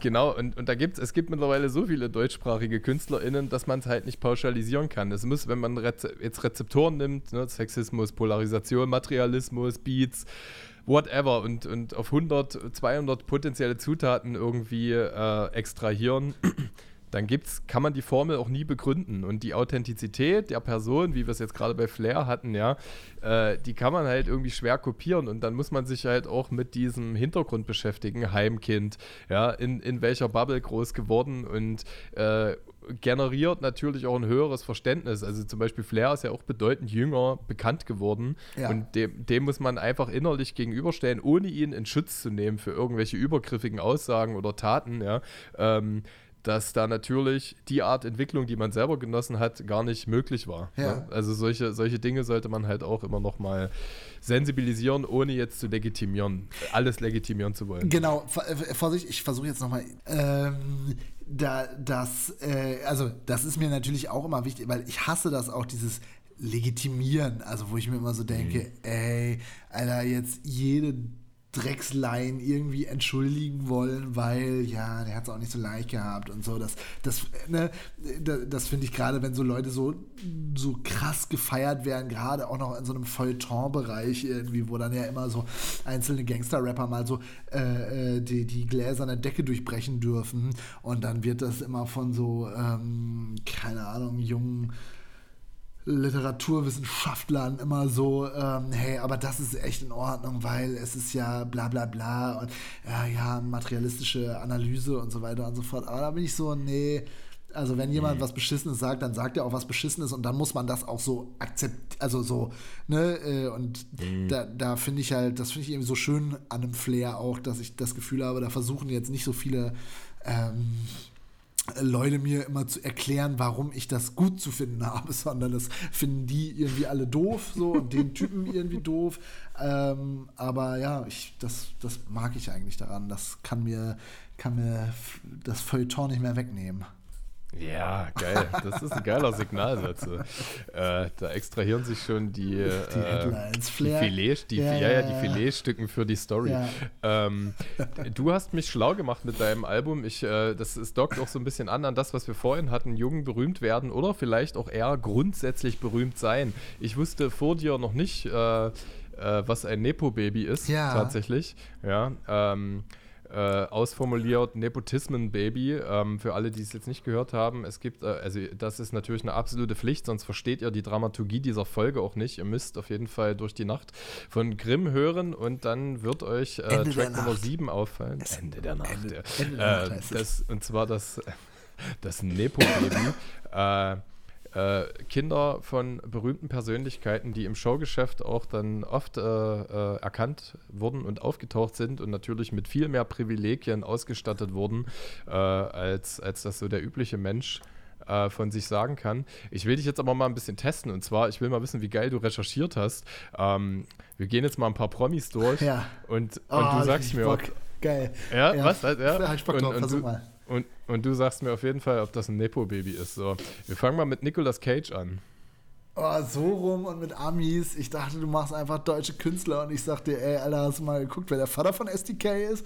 genau, und, und da gibt es gibt mittlerweile so viele deutschsprachige KünstlerInnen, dass man es halt nicht pauschalisieren kann. Es muss, wenn man Reze jetzt Rezeptoren nimmt, ne, Sexismus, Polarisation, Materialismus, Beats, whatever und, und auf 100, 200 potenzielle Zutaten irgendwie äh, extrahieren, dann gibt's, kann man die Formel auch nie begründen. Und die Authentizität der Person, wie wir es jetzt gerade bei Flair hatten, ja, äh, die kann man halt irgendwie schwer kopieren. Und dann muss man sich halt auch mit diesem Hintergrund beschäftigen, Heimkind, ja, in, in welcher Bubble groß geworden und äh, generiert natürlich auch ein höheres Verständnis. Also zum Beispiel Flair ist ja auch bedeutend jünger bekannt geworden Ja. und dem, dem muss man einfach innerlich gegenüberstellen, ohne ihn in Schutz zu nehmen für irgendwelche übergriffigen Aussagen oder Taten, ja. Ähm, dass da natürlich die Art Entwicklung, die man selber genossen hat, gar nicht möglich war. Ja. Ne? Also solche, solche Dinge sollte man halt auch immer noch mal sensibilisieren, ohne jetzt zu legitimieren, alles legitimieren zu wollen. Genau, äh, Vorsicht, ich versuche jetzt nochmal. Ähm, da, das, äh, also, das ist mir natürlich auch immer wichtig, weil ich hasse das auch, dieses Legitimieren. Also, wo ich mir immer so denke, ey, Alter, jetzt jede Dreckslein irgendwie entschuldigen wollen, weil, ja, der hat es auch nicht so leicht gehabt und so. Das, das, ne, das, finde ich gerade, wenn so Leute so, so krass gefeiert werden, gerade auch noch in so einem Feuilleton-Bereich irgendwie, wo dann ja immer so einzelne Gangster-Rapper mal so äh, äh, die, die gläserne Decke durchbrechen dürfen und dann wird das immer von so, ähm, keine Ahnung, jungen Literaturwissenschaftlern immer so, ähm, hey, aber das ist echt in Ordnung, weil es ist ja bla bla bla und ja, ja, materialistische Analyse und so weiter und so fort. Aber da bin ich so, nee, also wenn jemand was Beschissenes sagt, dann sagt er auch was Beschissenes und dann muss man das auch so akzeptieren, also so, ne, äh, und da, da finde ich halt, das finde ich eben so schön an einem Flair auch, dass ich das Gefühl habe, da versuchen jetzt nicht so viele ähm, Leute mir immer zu erklären, warum ich das gut zu finden habe, sondern das finden die irgendwie alle doof so und den Typen irgendwie doof. Ähm, aber ja, ich, das, das mag ich eigentlich daran. Das kann mir, kann mir das Feuilleton nicht mehr wegnehmen. Ja, geil. Das ist ein geiler Signalsatz. Äh, da extrahieren sich schon die, die, äh, die Filet, die, ja, ja, ja, die Filetstücken für die Story. Ja. Ähm, du hast mich schlau gemacht mit deinem Album. Ich, äh, das ist dockt auch so ein bisschen an an das, was wir vorhin hatten: Jungen berühmt werden oder vielleicht auch eher grundsätzlich berühmt sein. Ich wusste vor dir noch nicht, äh, äh, was ein Nepo-Baby ist, tatsächlich. Ja. Ähm, äh, ausformuliert Nepotismen-Baby. Ähm, für alle, die es jetzt nicht gehört haben, es gibt, äh, also das ist natürlich eine absolute Pflicht, sonst versteht ihr die Dramaturgie dieser Folge auch nicht. Ihr müsst auf jeden Fall durch die Nacht von Grimm hören und dann wird euch äh, Track Nummer 7 auffallen. Es Ende der Nacht. Ende, Ende der Nacht äh, das, und zwar das, das Nepo-Baby. Äh, Kinder von berühmten Persönlichkeiten, die im Showgeschäft auch dann oft äh, äh, erkannt wurden und aufgetaucht sind und natürlich mit viel mehr Privilegien ausgestattet wurden, äh, als, als das so der übliche Mensch von sich sagen kann. Ich will dich jetzt aber mal ein bisschen testen und zwar, ich will mal wissen, wie geil du recherchiert hast. Ähm, wir gehen jetzt mal ein paar Promis durch ja. und, und oh, du sagst mir, ob, geil. Ja, ja, was? Ja, ja ich Bock drauf, und, versuch du, mal. Und, und du sagst mir auf jeden Fall, ob das ein Nepo-Baby ist. So, wir fangen mal mit Nicolas Cage an. Oh, so rum und mit Amis. Ich dachte, du machst einfach deutsche Künstler und ich sagte, ey, Alter, hast du mal geguckt, wer der Vater von SDK ist?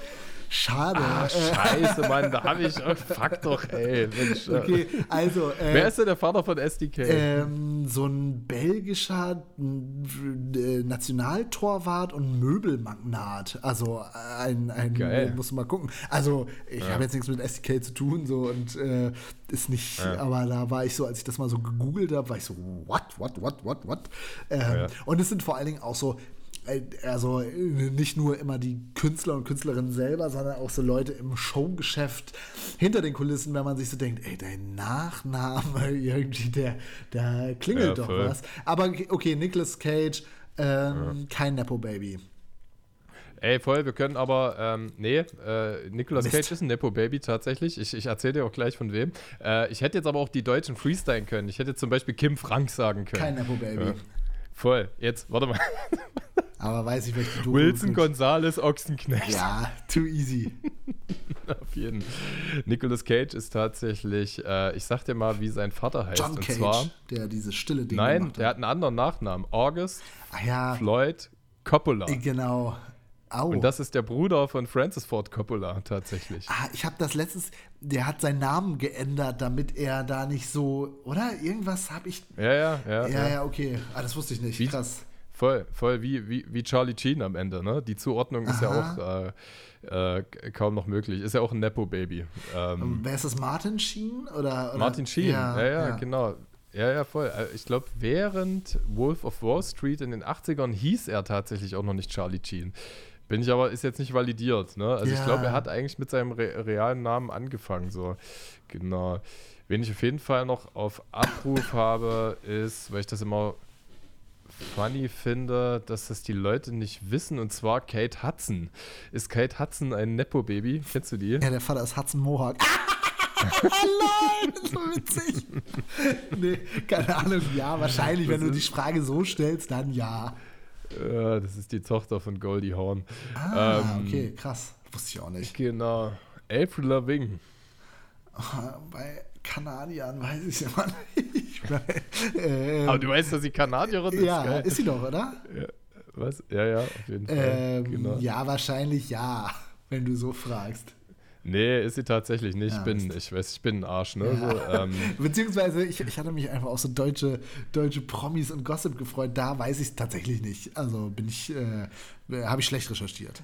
Schade. Ah, scheiße, Mann, da habe ich. Oh, fuck doch, ey. Mensch. Okay, also. Äh, wer ist denn der Vater von SDK? Ähm, so ein belgischer äh, Nationaltorwart und Möbelmagnat. Also ein, ein Geil. muss mal gucken. Also, ich ja. habe jetzt nichts mit SDK zu tun, so und äh, ist nicht, ja. aber da war ich so, als ich das mal so gegoogelt habe, war ich so, what, what, what, what, what? Ähm, ja. Und es sind vor allen Dingen auch so äh, also nicht nur immer die Künstler und Künstlerinnen selber, sondern auch so Leute im Showgeschäft hinter den Kulissen, wenn man sich so denkt, ey, dein Nachname irgendwie, der, der klingelt ja, doch was. Aber okay, Nicolas Cage, ähm, ja. kein Nepo-Baby. Ey, voll, wir können aber, ähm, nee, äh, Nicolas Mist. Cage ist ein Nepo-Baby tatsächlich. Ich, ich erzähle dir auch gleich von wem. Äh, ich hätte jetzt aber auch die Deutschen freestylen können. Ich hätte zum Beispiel Kim Frank sagen können. Kein Nepo-Baby. Ja. Voll, jetzt, warte mal. Aber weiß ich, welche du. Wilson Gonzales Ochsenknecht. Ja, too easy. Auf jeden. Nicolas Cage ist tatsächlich, äh, ich sag dir mal, wie sein Vater heißt. John Cage, zwar, der diese stille Dinge Nein, der hat einen anderen Nachnamen. August ah, ja. Floyd Coppola. Genau. Au. Und das ist der Bruder von Francis Ford Coppola tatsächlich. Ah, ich habe das letztens, der hat seinen Namen geändert, damit er da nicht so, oder? Irgendwas habe ich. Ja, ja, ja. Ja, ja, okay. Ah, das wusste ich nicht. Wie, Krass. Voll, voll wie, wie, wie Charlie Sheen am Ende, ne? Die Zuordnung ist Aha. ja auch äh, äh, kaum noch möglich. Ist ja auch ein Nepo-Baby. Ähm, Wer ist das? Martin Sheen? Oder, oder? Martin Sheen, ja, ja, ja, ja. genau. Ja, ja, voll. Äh, ich glaube, während Wolf of Wall Street in den 80ern hieß er tatsächlich auch noch nicht Charlie Sheen. Bin ich aber, ist jetzt nicht validiert, ne? Also ja. ich glaube, er hat eigentlich mit seinem re realen Namen angefangen, so. Genau. Wen ich auf jeden Fall noch auf Abruf habe, ist, weil ich das immer funny finde, dass das die Leute nicht wissen, und zwar Kate Hudson. Ist Kate Hudson ein Nepo-Baby? Kennst du die? Ja, der Vater ist Hudson Mohawk. Nein, so witzig. nee, keine Ahnung. Ja, wahrscheinlich, wenn du die Frage so stellst, dann ja. Ja, das ist die Tochter von Goldie Hawn. Ah, ähm, okay, krass. Wusste ich auch nicht. Genau. April Lavigne. Bei Kanadiern weiß ich es immer nicht. ähm, Aber du weißt, dass sie Kanadierin ist. Ja, geil. ist sie doch, oder? Ja, was? Ja, ja, auf jeden Fall. Ähm, genau. Ja, wahrscheinlich ja, wenn du so fragst. Nee, ist sie tatsächlich nicht. Ja, ich, bin, ich weiß, ich bin ein Arsch, ne? Ja. So, ähm. Beziehungsweise, ich, ich hatte mich einfach auf so deutsche, deutsche Promis und Gossip gefreut. Da weiß ich es tatsächlich nicht. Also bin ich, äh, habe ich schlecht recherchiert.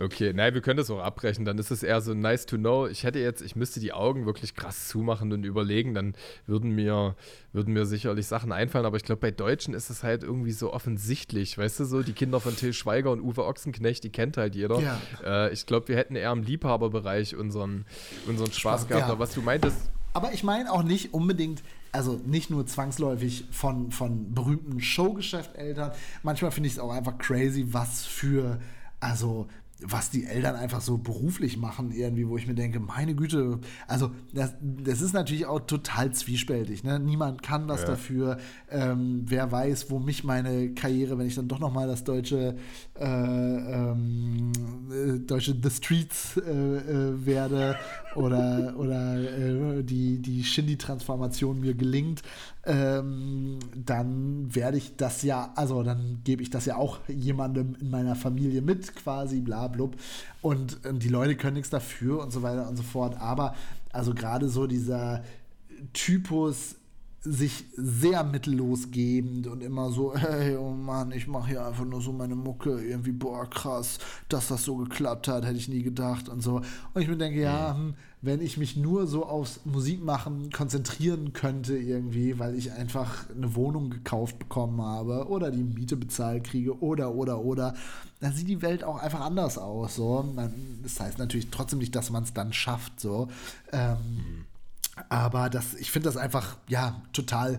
Okay, nein, wir können das auch abbrechen. Dann ist es eher so nice to know. Ich hätte jetzt, ich müsste die Augen wirklich krass zumachen und überlegen, dann würden mir, würden mir sicherlich Sachen einfallen. Aber ich glaube, bei Deutschen ist es halt irgendwie so offensichtlich. Weißt du, so die Kinder von Till Schweiger und Uwe Ochsenknecht, die kennt halt jeder. Ja. Äh, ich glaube, wir hätten eher im Liebhaberbereich unseren, unseren Spaß, Spaß gehabt. Ja. Aber was du meintest. Aber ich meine auch nicht unbedingt, also nicht nur zwangsläufig von, von berühmten Showgeschäfteltern. Manchmal finde ich es auch einfach crazy, was für, also was die Eltern einfach so beruflich machen, irgendwie, wo ich mir denke, meine Güte, also das, das ist natürlich auch total zwiespältig. Ne? Niemand kann was ja. dafür. Ähm, wer weiß, wo mich meine Karriere, wenn ich dann doch nochmal das deutsche, äh, ähm, äh, deutsche The Streets äh, äh werde oder, oder äh, die, die Shindy-Transformation mir gelingt, ähm, dann werde ich das ja, also dann gebe ich das ja auch jemandem in meiner Familie mit, quasi, bla, blub. Und, und die Leute können nichts dafür und so weiter und so fort. Aber also gerade so dieser Typus sich sehr mittellos gebend und immer so, hey, oh Mann, ich mache hier einfach nur so meine Mucke, irgendwie, boah, krass, dass das so geklappt hat, hätte ich nie gedacht und so. Und ich mir denke, ja, hm, wenn ich mich nur so aufs Musikmachen konzentrieren könnte irgendwie, weil ich einfach eine Wohnung gekauft bekommen habe oder die Miete bezahlt kriege oder, oder, oder, dann sieht die Welt auch einfach anders aus, so. Das heißt natürlich trotzdem nicht, dass man es dann schafft, so. Ähm, mhm aber das, ich finde das einfach, ja, total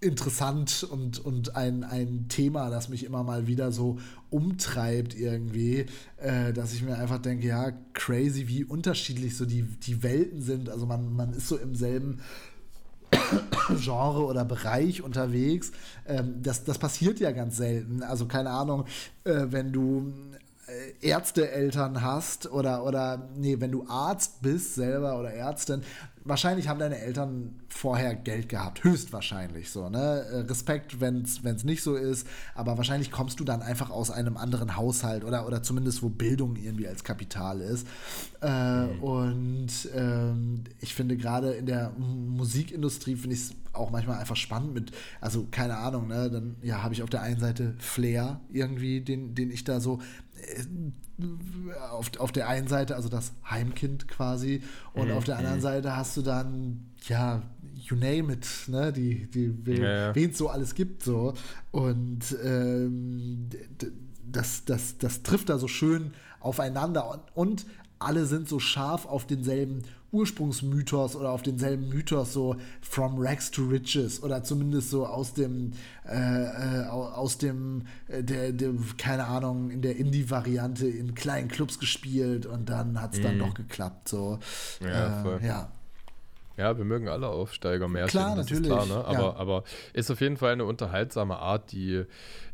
interessant und, und ein, ein Thema, das mich immer mal wieder so umtreibt irgendwie, äh, dass ich mir einfach denke, ja, crazy, wie unterschiedlich so die, die Welten sind. Also man, man ist so im selben Genre oder Bereich unterwegs. Ähm, das, das passiert ja ganz selten. Also keine Ahnung, äh, wenn du äh, Ärzteeltern hast oder, oder nee, wenn du Arzt bist selber oder Ärztin, wahrscheinlich haben deine Eltern vorher Geld gehabt, höchstwahrscheinlich so, ne? Äh, Respekt, wenn es nicht so ist, aber wahrscheinlich kommst du dann einfach aus einem anderen Haushalt oder, oder zumindest wo Bildung irgendwie als Kapital ist. Äh, mhm. Und ähm, ich finde gerade in der Musikindustrie finde ich es auch manchmal einfach spannend mit, also keine Ahnung, ne? Dann ja, habe ich auf der einen Seite Flair irgendwie, den, den ich da so auf, auf der einen Seite, also das Heimkind quasi, und mhm. auf der anderen mhm. Seite hast du dann, ja, you name it, ne, die, die, wen ja, ja. es so alles gibt, so. Und ähm, das, das, das trifft da so schön aufeinander und, und alle sind so scharf auf denselben Ursprungsmythos oder auf denselben Mythos so from rags to riches oder zumindest so aus dem äh, äh aus dem äh, der, der, keine Ahnung in der Indie-Variante in kleinen Clubs gespielt und dann hat es dann mhm. doch geklappt so ja, äh, ja. Ja, wir mögen alle Aufsteigermärchen. Klar, natürlich. Klar, ne? aber, ja. aber ist auf jeden Fall eine unterhaltsame Art, die,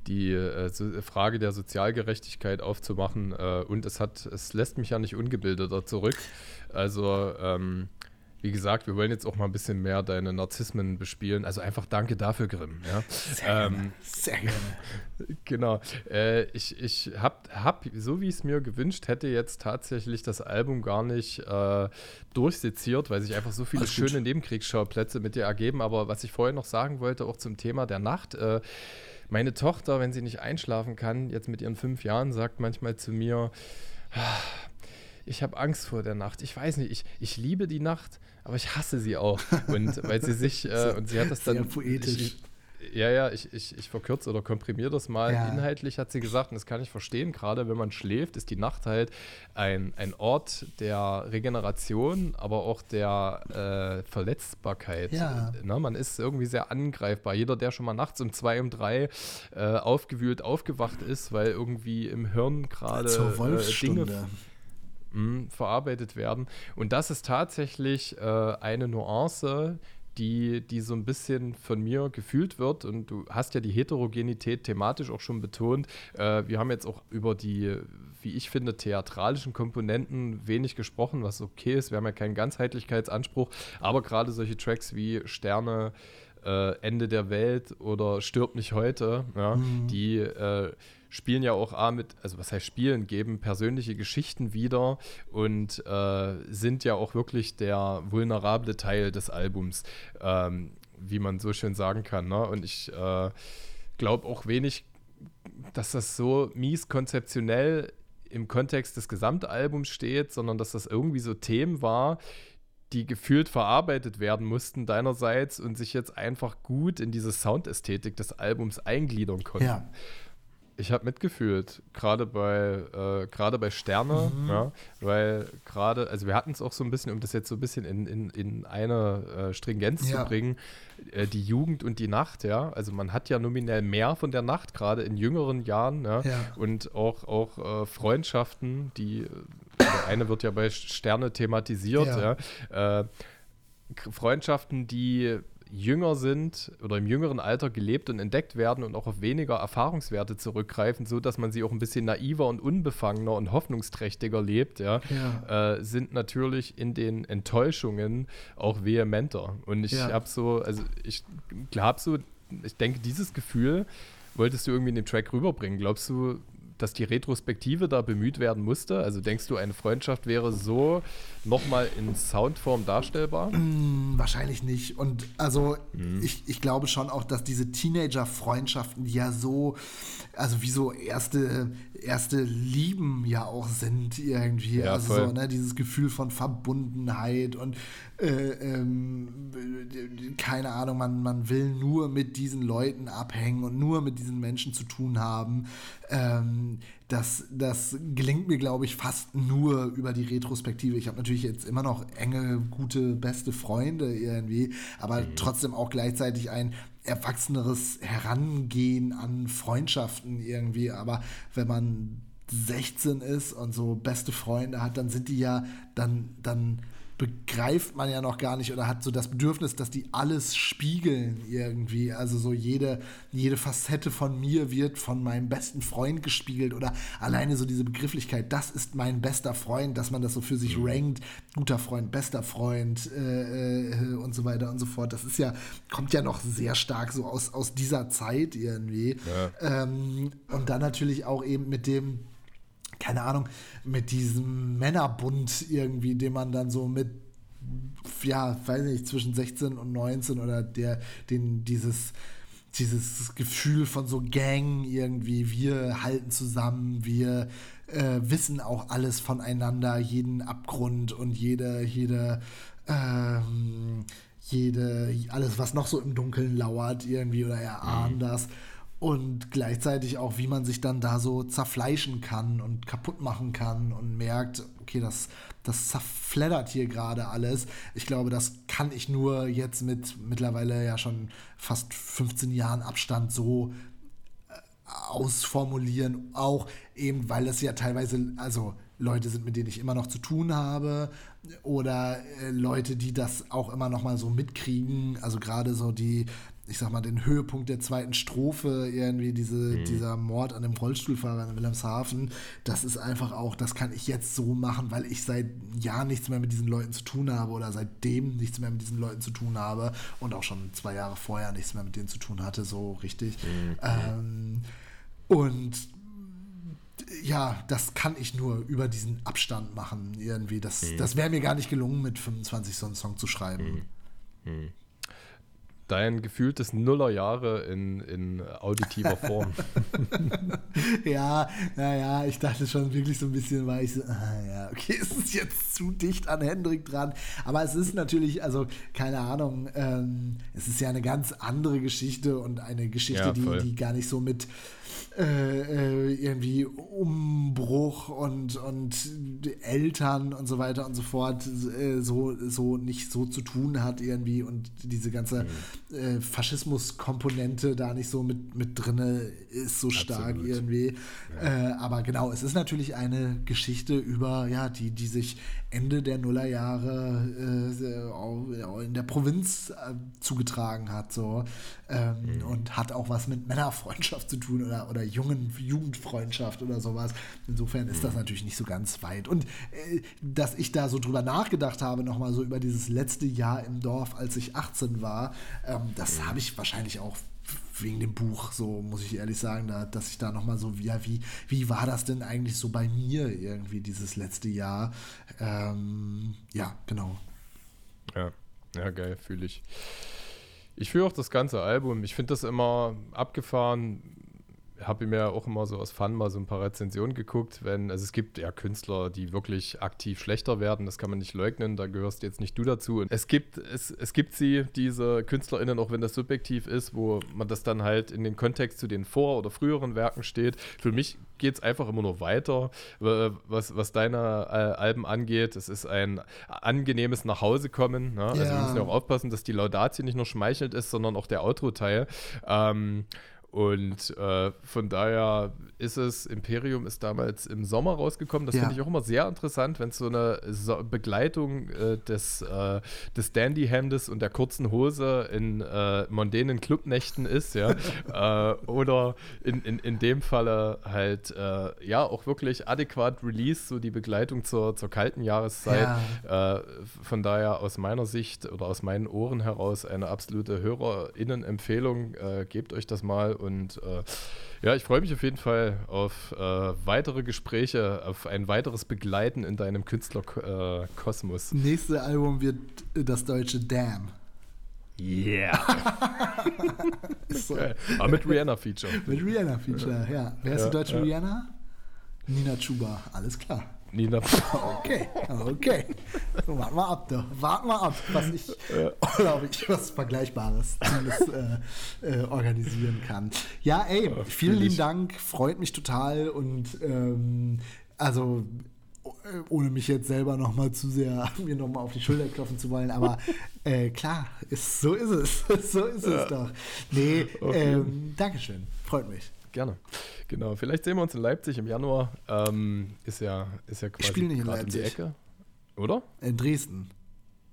die äh, Frage der Sozialgerechtigkeit aufzumachen. Äh, und es hat, es lässt mich ja nicht ungebildeter zurück. Also, ähm, wie gesagt, wir wollen jetzt auch mal ein bisschen mehr deine Narzissmen bespielen. Also einfach danke dafür, Grimm. Ja? Sehr, ähm, gerne. Sehr gerne. Genau. Äh, ich ich habe, hab, so wie ich es mir gewünscht hätte, jetzt tatsächlich das Album gar nicht äh, durchseziert, weil sich einfach so viele schöne Nebenkriegsschauplätze mit dir ergeben. Aber was ich vorher noch sagen wollte, auch zum Thema der Nacht. Äh, meine Tochter, wenn sie nicht einschlafen kann, jetzt mit ihren fünf Jahren, sagt manchmal zu mir, ich habe Angst vor der Nacht. Ich weiß nicht, ich, ich liebe die Nacht, aber ich hasse sie auch. Und weil sie sich, äh, und sie hat das dann. Sehr poetisch. Ich, ja, ja, ich, ich, ich verkürze oder komprimiere das mal. Ja. Inhaltlich hat sie gesagt, und das kann ich verstehen, gerade wenn man schläft, ist die Nacht halt ein, ein Ort der Regeneration, aber auch der äh, Verletzbarkeit. Ja. Ne, man ist irgendwie sehr angreifbar. Jeder, der schon mal nachts um zwei, um drei äh, aufgewühlt aufgewacht ist, weil irgendwie im Hirn gerade äh, Dinge mh, verarbeitet werden. Und das ist tatsächlich äh, eine Nuance, die, die so ein bisschen von mir gefühlt wird. Und du hast ja die Heterogenität thematisch auch schon betont. Äh, wir haben jetzt auch über die, wie ich finde, theatralischen Komponenten wenig gesprochen, was okay ist. Wir haben ja keinen Ganzheitlichkeitsanspruch, aber gerade solche Tracks wie Sterne, äh, Ende der Welt oder Stirb nicht heute, ja, mhm. die äh, spielen ja auch A mit, also was heißt spielen, geben persönliche Geschichten wieder und äh, sind ja auch wirklich der vulnerable Teil des Albums, ähm, wie man so schön sagen kann. Ne? Und ich äh, glaube auch wenig, dass das so mies konzeptionell im Kontext des Gesamtalbums steht, sondern dass das irgendwie so Themen war, die gefühlt verarbeitet werden mussten deinerseits und sich jetzt einfach gut in diese Soundästhetik des Albums eingliedern konnten. Ja. Ich habe mitgefühlt, gerade bei, äh, gerade bei Sterne, mhm. ja, weil gerade, also wir hatten es auch so ein bisschen, um das jetzt so ein bisschen in, in, in eine äh, Stringenz ja. zu bringen, äh, die Jugend und die Nacht, ja. Also man hat ja nominell mehr von der Nacht, gerade in jüngeren Jahren, ja. ja. Und auch, auch äh, Freundschaften, die, also eine wird ja bei Sterne thematisiert, ja. ja. Äh, Freundschaften, die jünger sind oder im jüngeren Alter gelebt und entdeckt werden und auch auf weniger Erfahrungswerte zurückgreifen, so dass man sie auch ein bisschen naiver und unbefangener und hoffnungsträchtiger lebt, ja, ja. Äh, sind natürlich in den Enttäuschungen auch vehementer. Und ich ja. habe so, also ich glaube so, ich denke, dieses Gefühl wolltest du irgendwie in dem Track rüberbringen. Glaubst du, dass die Retrospektive da bemüht werden musste? Also denkst du, eine Freundschaft wäre so nochmal in Soundform darstellbar? Mm, wahrscheinlich nicht. Und also mhm. ich, ich glaube schon auch, dass diese Teenager-Freundschaften, ja so, also wie so erste, erste Lieben ja auch sind irgendwie. Ja, also so, ne, dieses Gefühl von Verbundenheit und äh, ähm, keine Ahnung, man, man will nur mit diesen Leuten abhängen und nur mit diesen Menschen zu tun haben. Ähm, das, das gelingt mir, glaube ich, fast nur über die Retrospektive. Ich habe natürlich jetzt immer noch enge, gute, beste Freunde irgendwie, aber mhm. trotzdem auch gleichzeitig ein erwachseneres Herangehen an Freundschaften irgendwie. Aber wenn man 16 ist und so beste Freunde hat, dann sind die ja, dann, dann begreift man ja noch gar nicht oder hat so das Bedürfnis, dass die alles spiegeln irgendwie. Also so jede, jede Facette von mir wird von meinem besten Freund gespiegelt oder alleine so diese Begrifflichkeit, das ist mein bester Freund, dass man das so für sich mhm. rankt, guter Freund, bester Freund äh, äh, und so weiter und so fort. Das ist ja, kommt ja noch sehr stark so aus, aus dieser Zeit irgendwie. Ja. Ähm, und dann natürlich auch eben mit dem, keine Ahnung, mit diesem Männerbund irgendwie, den man dann so mit, ja, weiß nicht, zwischen 16 und 19 oder der, den, dieses, dieses Gefühl von so Gang irgendwie, wir halten zusammen, wir äh, wissen auch alles voneinander, jeden Abgrund und jede, jede, ähm, jede, alles, was noch so im Dunkeln lauert irgendwie oder erahnen mhm. das und gleichzeitig auch, wie man sich dann da so zerfleischen kann und kaputt machen kann und merkt, okay, das, das zerfleddert hier gerade alles. Ich glaube, das kann ich nur jetzt mit mittlerweile ja schon fast 15 Jahren Abstand so äh, ausformulieren, auch eben, weil es ja teilweise, also Leute sind, mit denen ich immer noch zu tun habe oder äh, Leute, die das auch immer noch mal so mitkriegen, also gerade so die ich sag mal, den Höhepunkt der zweiten Strophe, irgendwie diese, mhm. dieser Mord an dem Rollstuhlfahrer in Wilhelmshaven, das ist einfach auch, das kann ich jetzt so machen, weil ich seit Jahren nichts mehr mit diesen Leuten zu tun habe oder seitdem nichts mehr mit diesen Leuten zu tun habe und auch schon zwei Jahre vorher nichts mehr mit denen zu tun hatte, so richtig. Mhm. Ähm, und ja, das kann ich nur über diesen Abstand machen, irgendwie. Das, mhm. das wäre mir gar nicht gelungen, mit 25 so einen Song zu schreiben. Mhm. Dein gefühltes Nullerjahre in, in auditiver Form. ja, naja, ich dachte schon wirklich so ein bisschen, weil ich so, ah, ja, okay, es ist jetzt zu dicht an Hendrik dran. Aber es ist natürlich, also keine Ahnung, ähm, es ist ja eine ganz andere Geschichte und eine Geschichte, ja, die, die gar nicht so mit äh, äh, irgendwie Umbruch und, und Eltern und so weiter und so fort äh, so, so nicht so zu tun hat irgendwie und diese ganze mhm. Äh, Faschismus-Komponente da nicht so mit, mit drinne ist so stark Absolut. irgendwie. Ja. Äh, aber genau, es ist natürlich eine Geschichte über, ja, die, die sich Ende der Nullerjahre äh, in der Provinz zugetragen hat so ähm, mhm. und hat auch was mit Männerfreundschaft zu tun oder, oder jungen Jugendfreundschaft oder sowas. Insofern ist das mhm. natürlich nicht so ganz weit. Und äh, dass ich da so drüber nachgedacht habe, nochmal so über dieses letzte Jahr im Dorf, als ich 18 war, ähm, das mhm. habe ich wahrscheinlich auch wegen dem Buch, so muss ich ehrlich sagen, da, dass ich da nochmal so, ja, wie, wie war das denn eigentlich so bei mir irgendwie dieses letzte Jahr? Ähm, ja, genau. Ja, ja, geil, fühle ich. Ich fühle auch das ganze Album. Ich finde das immer abgefahren, habe mir auch immer so aus Fun mal so ein paar Rezensionen geguckt, wenn, also es gibt ja Künstler, die wirklich aktiv schlechter werden, das kann man nicht leugnen, da gehörst jetzt nicht du dazu. Und es gibt, es, es gibt sie, diese KünstlerInnen, auch wenn das subjektiv ist, wo man das dann halt in den Kontext zu den vor- oder früheren Werken steht. Für mich geht es einfach immer nur weiter, was, was deine äh, Alben angeht. Es ist ein angenehmes Nachhausekommen. Ne? Ja. Also wir müssen ja auch aufpassen, dass die Laudatio nicht nur schmeichelt ist, sondern auch der Outro-Teil. Ähm, und äh, von daher ist es, Imperium ist damals im Sommer rausgekommen. Das ja. finde ich auch immer sehr interessant, wenn es so eine so Begleitung äh, des, äh, des Dandy-Hemdes und der kurzen Hose in äh, mondänen Clubnächten ist, ja. Äh, oder in, in, in dem Falle halt, äh, ja, auch wirklich adäquat Release, so die Begleitung zur, zur kalten Jahreszeit. Ja. von daher aus meiner Sicht oder aus meinen Ohren heraus eine absolute HörerInnen-Empfehlung. gebt euch das mal und äh, ja, ich freue mich auf jeden Fall auf äh, weitere Gespräche, auf ein weiteres Begleiten in deinem Künstlerkosmos. Äh, Nächste Album wird das deutsche Damn. Yeah. so. Aber mit Rihanna-Feature. Mit Rihanna-Feature, ja. Wer ist ja, die deutsche ja. Rihanna? Nina Chuba, alles klar. Nina. Okay, okay. So, warten wir ab, da. Warten wir ab, was ich, ja. glaube ich, was Vergleichbares alles, äh, äh, organisieren kann. Ja, ey, ja, vielen lieben Dank, freut mich total und ähm, also ohne mich jetzt selber noch mal zu sehr mir noch mal auf die Schulter klopfen zu wollen, aber äh, klar, ist, so ist es, so ist ja. es doch. Nee, okay. ähm, Dankeschön, freut mich. Gerne. Genau, vielleicht sehen wir uns in Leipzig im Januar. Ähm, ist ja, ist ja quasi gerade um die Ecke. Oder? In Dresden.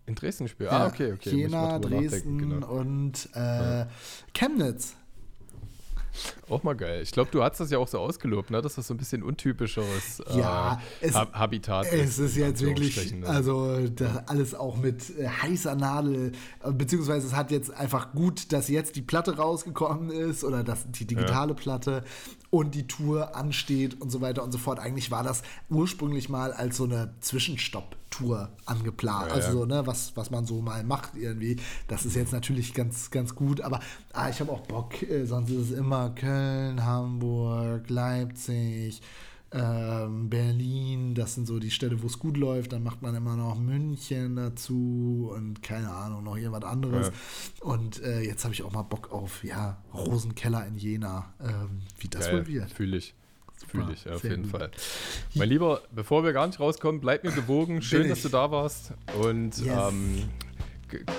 In Dresden spielen? Ja, ah, okay, okay. Jena, Dresden genau. und äh. Chemnitz. Auch mal geil. Ich glaube, du hast das ja auch so ausgelobt, ne? dass das so ein bisschen untypischeres äh, ja, es, Habitat ist. Es ist jetzt wirklich, ne? also alles auch mit äh, heißer Nadel, äh, beziehungsweise es hat jetzt einfach gut, dass jetzt die Platte rausgekommen ist oder dass die digitale ja. Platte und die Tour ansteht und so weiter und so fort. Eigentlich war das ursprünglich mal als so eine Zwischenstopp-Tour angeplant. Ja, also so, ne, was, was man so mal macht irgendwie. Das ist jetzt natürlich ganz, ganz gut, aber ah, ich habe auch Bock, äh, sonst ist es immer Köln, Hamburg, Leipzig, ähm, Berlin, das sind so die Städte, wo es gut läuft. Dann macht man immer noch München dazu und keine Ahnung, noch irgendwas anderes. Ja. Und äh, jetzt habe ich auch mal Bock auf, ja, Rosenkeller in Jena, ähm, wie das Geil, wohl wird. Fühle ich. Fühle ich, ja, auf jeden gut. Fall. Mein Lieber, bevor wir gar nicht rauskommen, bleib mir gewogen. Schön, dass du da warst. Und yes. ähm,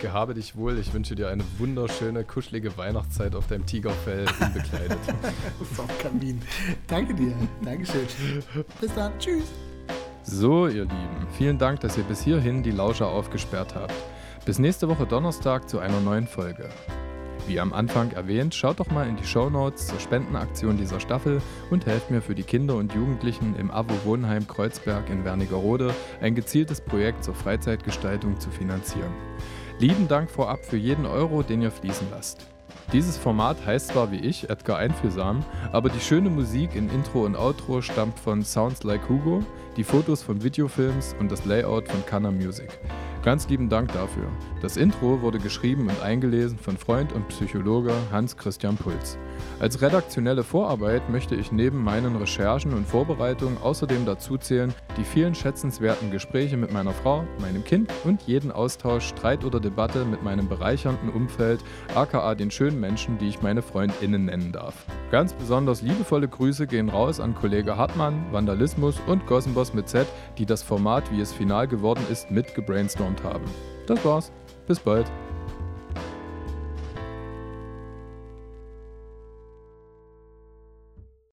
gehabe dich wohl. Ich wünsche dir eine wunderschöne, kuschelige Weihnachtszeit auf deinem Tigerfell unbekleidet. auf Kamin. Danke dir. Dankeschön. Bis dann. Tschüss. So, ihr Lieben, vielen Dank, dass ihr bis hierhin die Lauscher aufgesperrt habt. Bis nächste Woche Donnerstag zu einer neuen Folge. Wie am Anfang erwähnt, schaut doch mal in die Show Notes zur Spendenaktion dieser Staffel und helft mir für die Kinder und Jugendlichen im AWO Wohnheim Kreuzberg in Wernigerode ein gezieltes Projekt zur Freizeitgestaltung zu finanzieren. Lieben Dank vorab für jeden Euro, den ihr fließen lasst. Dieses Format heißt zwar wie ich Edgar Einfühlsam, aber die schöne Musik in Intro und Outro stammt von Sounds Like Hugo, die Fotos von Videofilms und das Layout von Kana Music. Ganz lieben Dank dafür. Das Intro wurde geschrieben und eingelesen von Freund und Psychologe Hans Christian Puls. Als redaktionelle Vorarbeit möchte ich neben meinen Recherchen und Vorbereitungen außerdem dazu zählen, die vielen schätzenswerten Gespräche mit meiner Frau, meinem Kind und jeden Austausch, Streit oder Debatte mit meinem bereichernden Umfeld, aka den schönen Menschen, die ich meine FreundInnen nennen darf. Ganz besonders liebevolle Grüße gehen raus an Kollege Hartmann, Vandalismus und Gossenboss mit Z, die das Format, wie es final geworden ist, mit gebrainstormt haben. Das war's. Bis bald.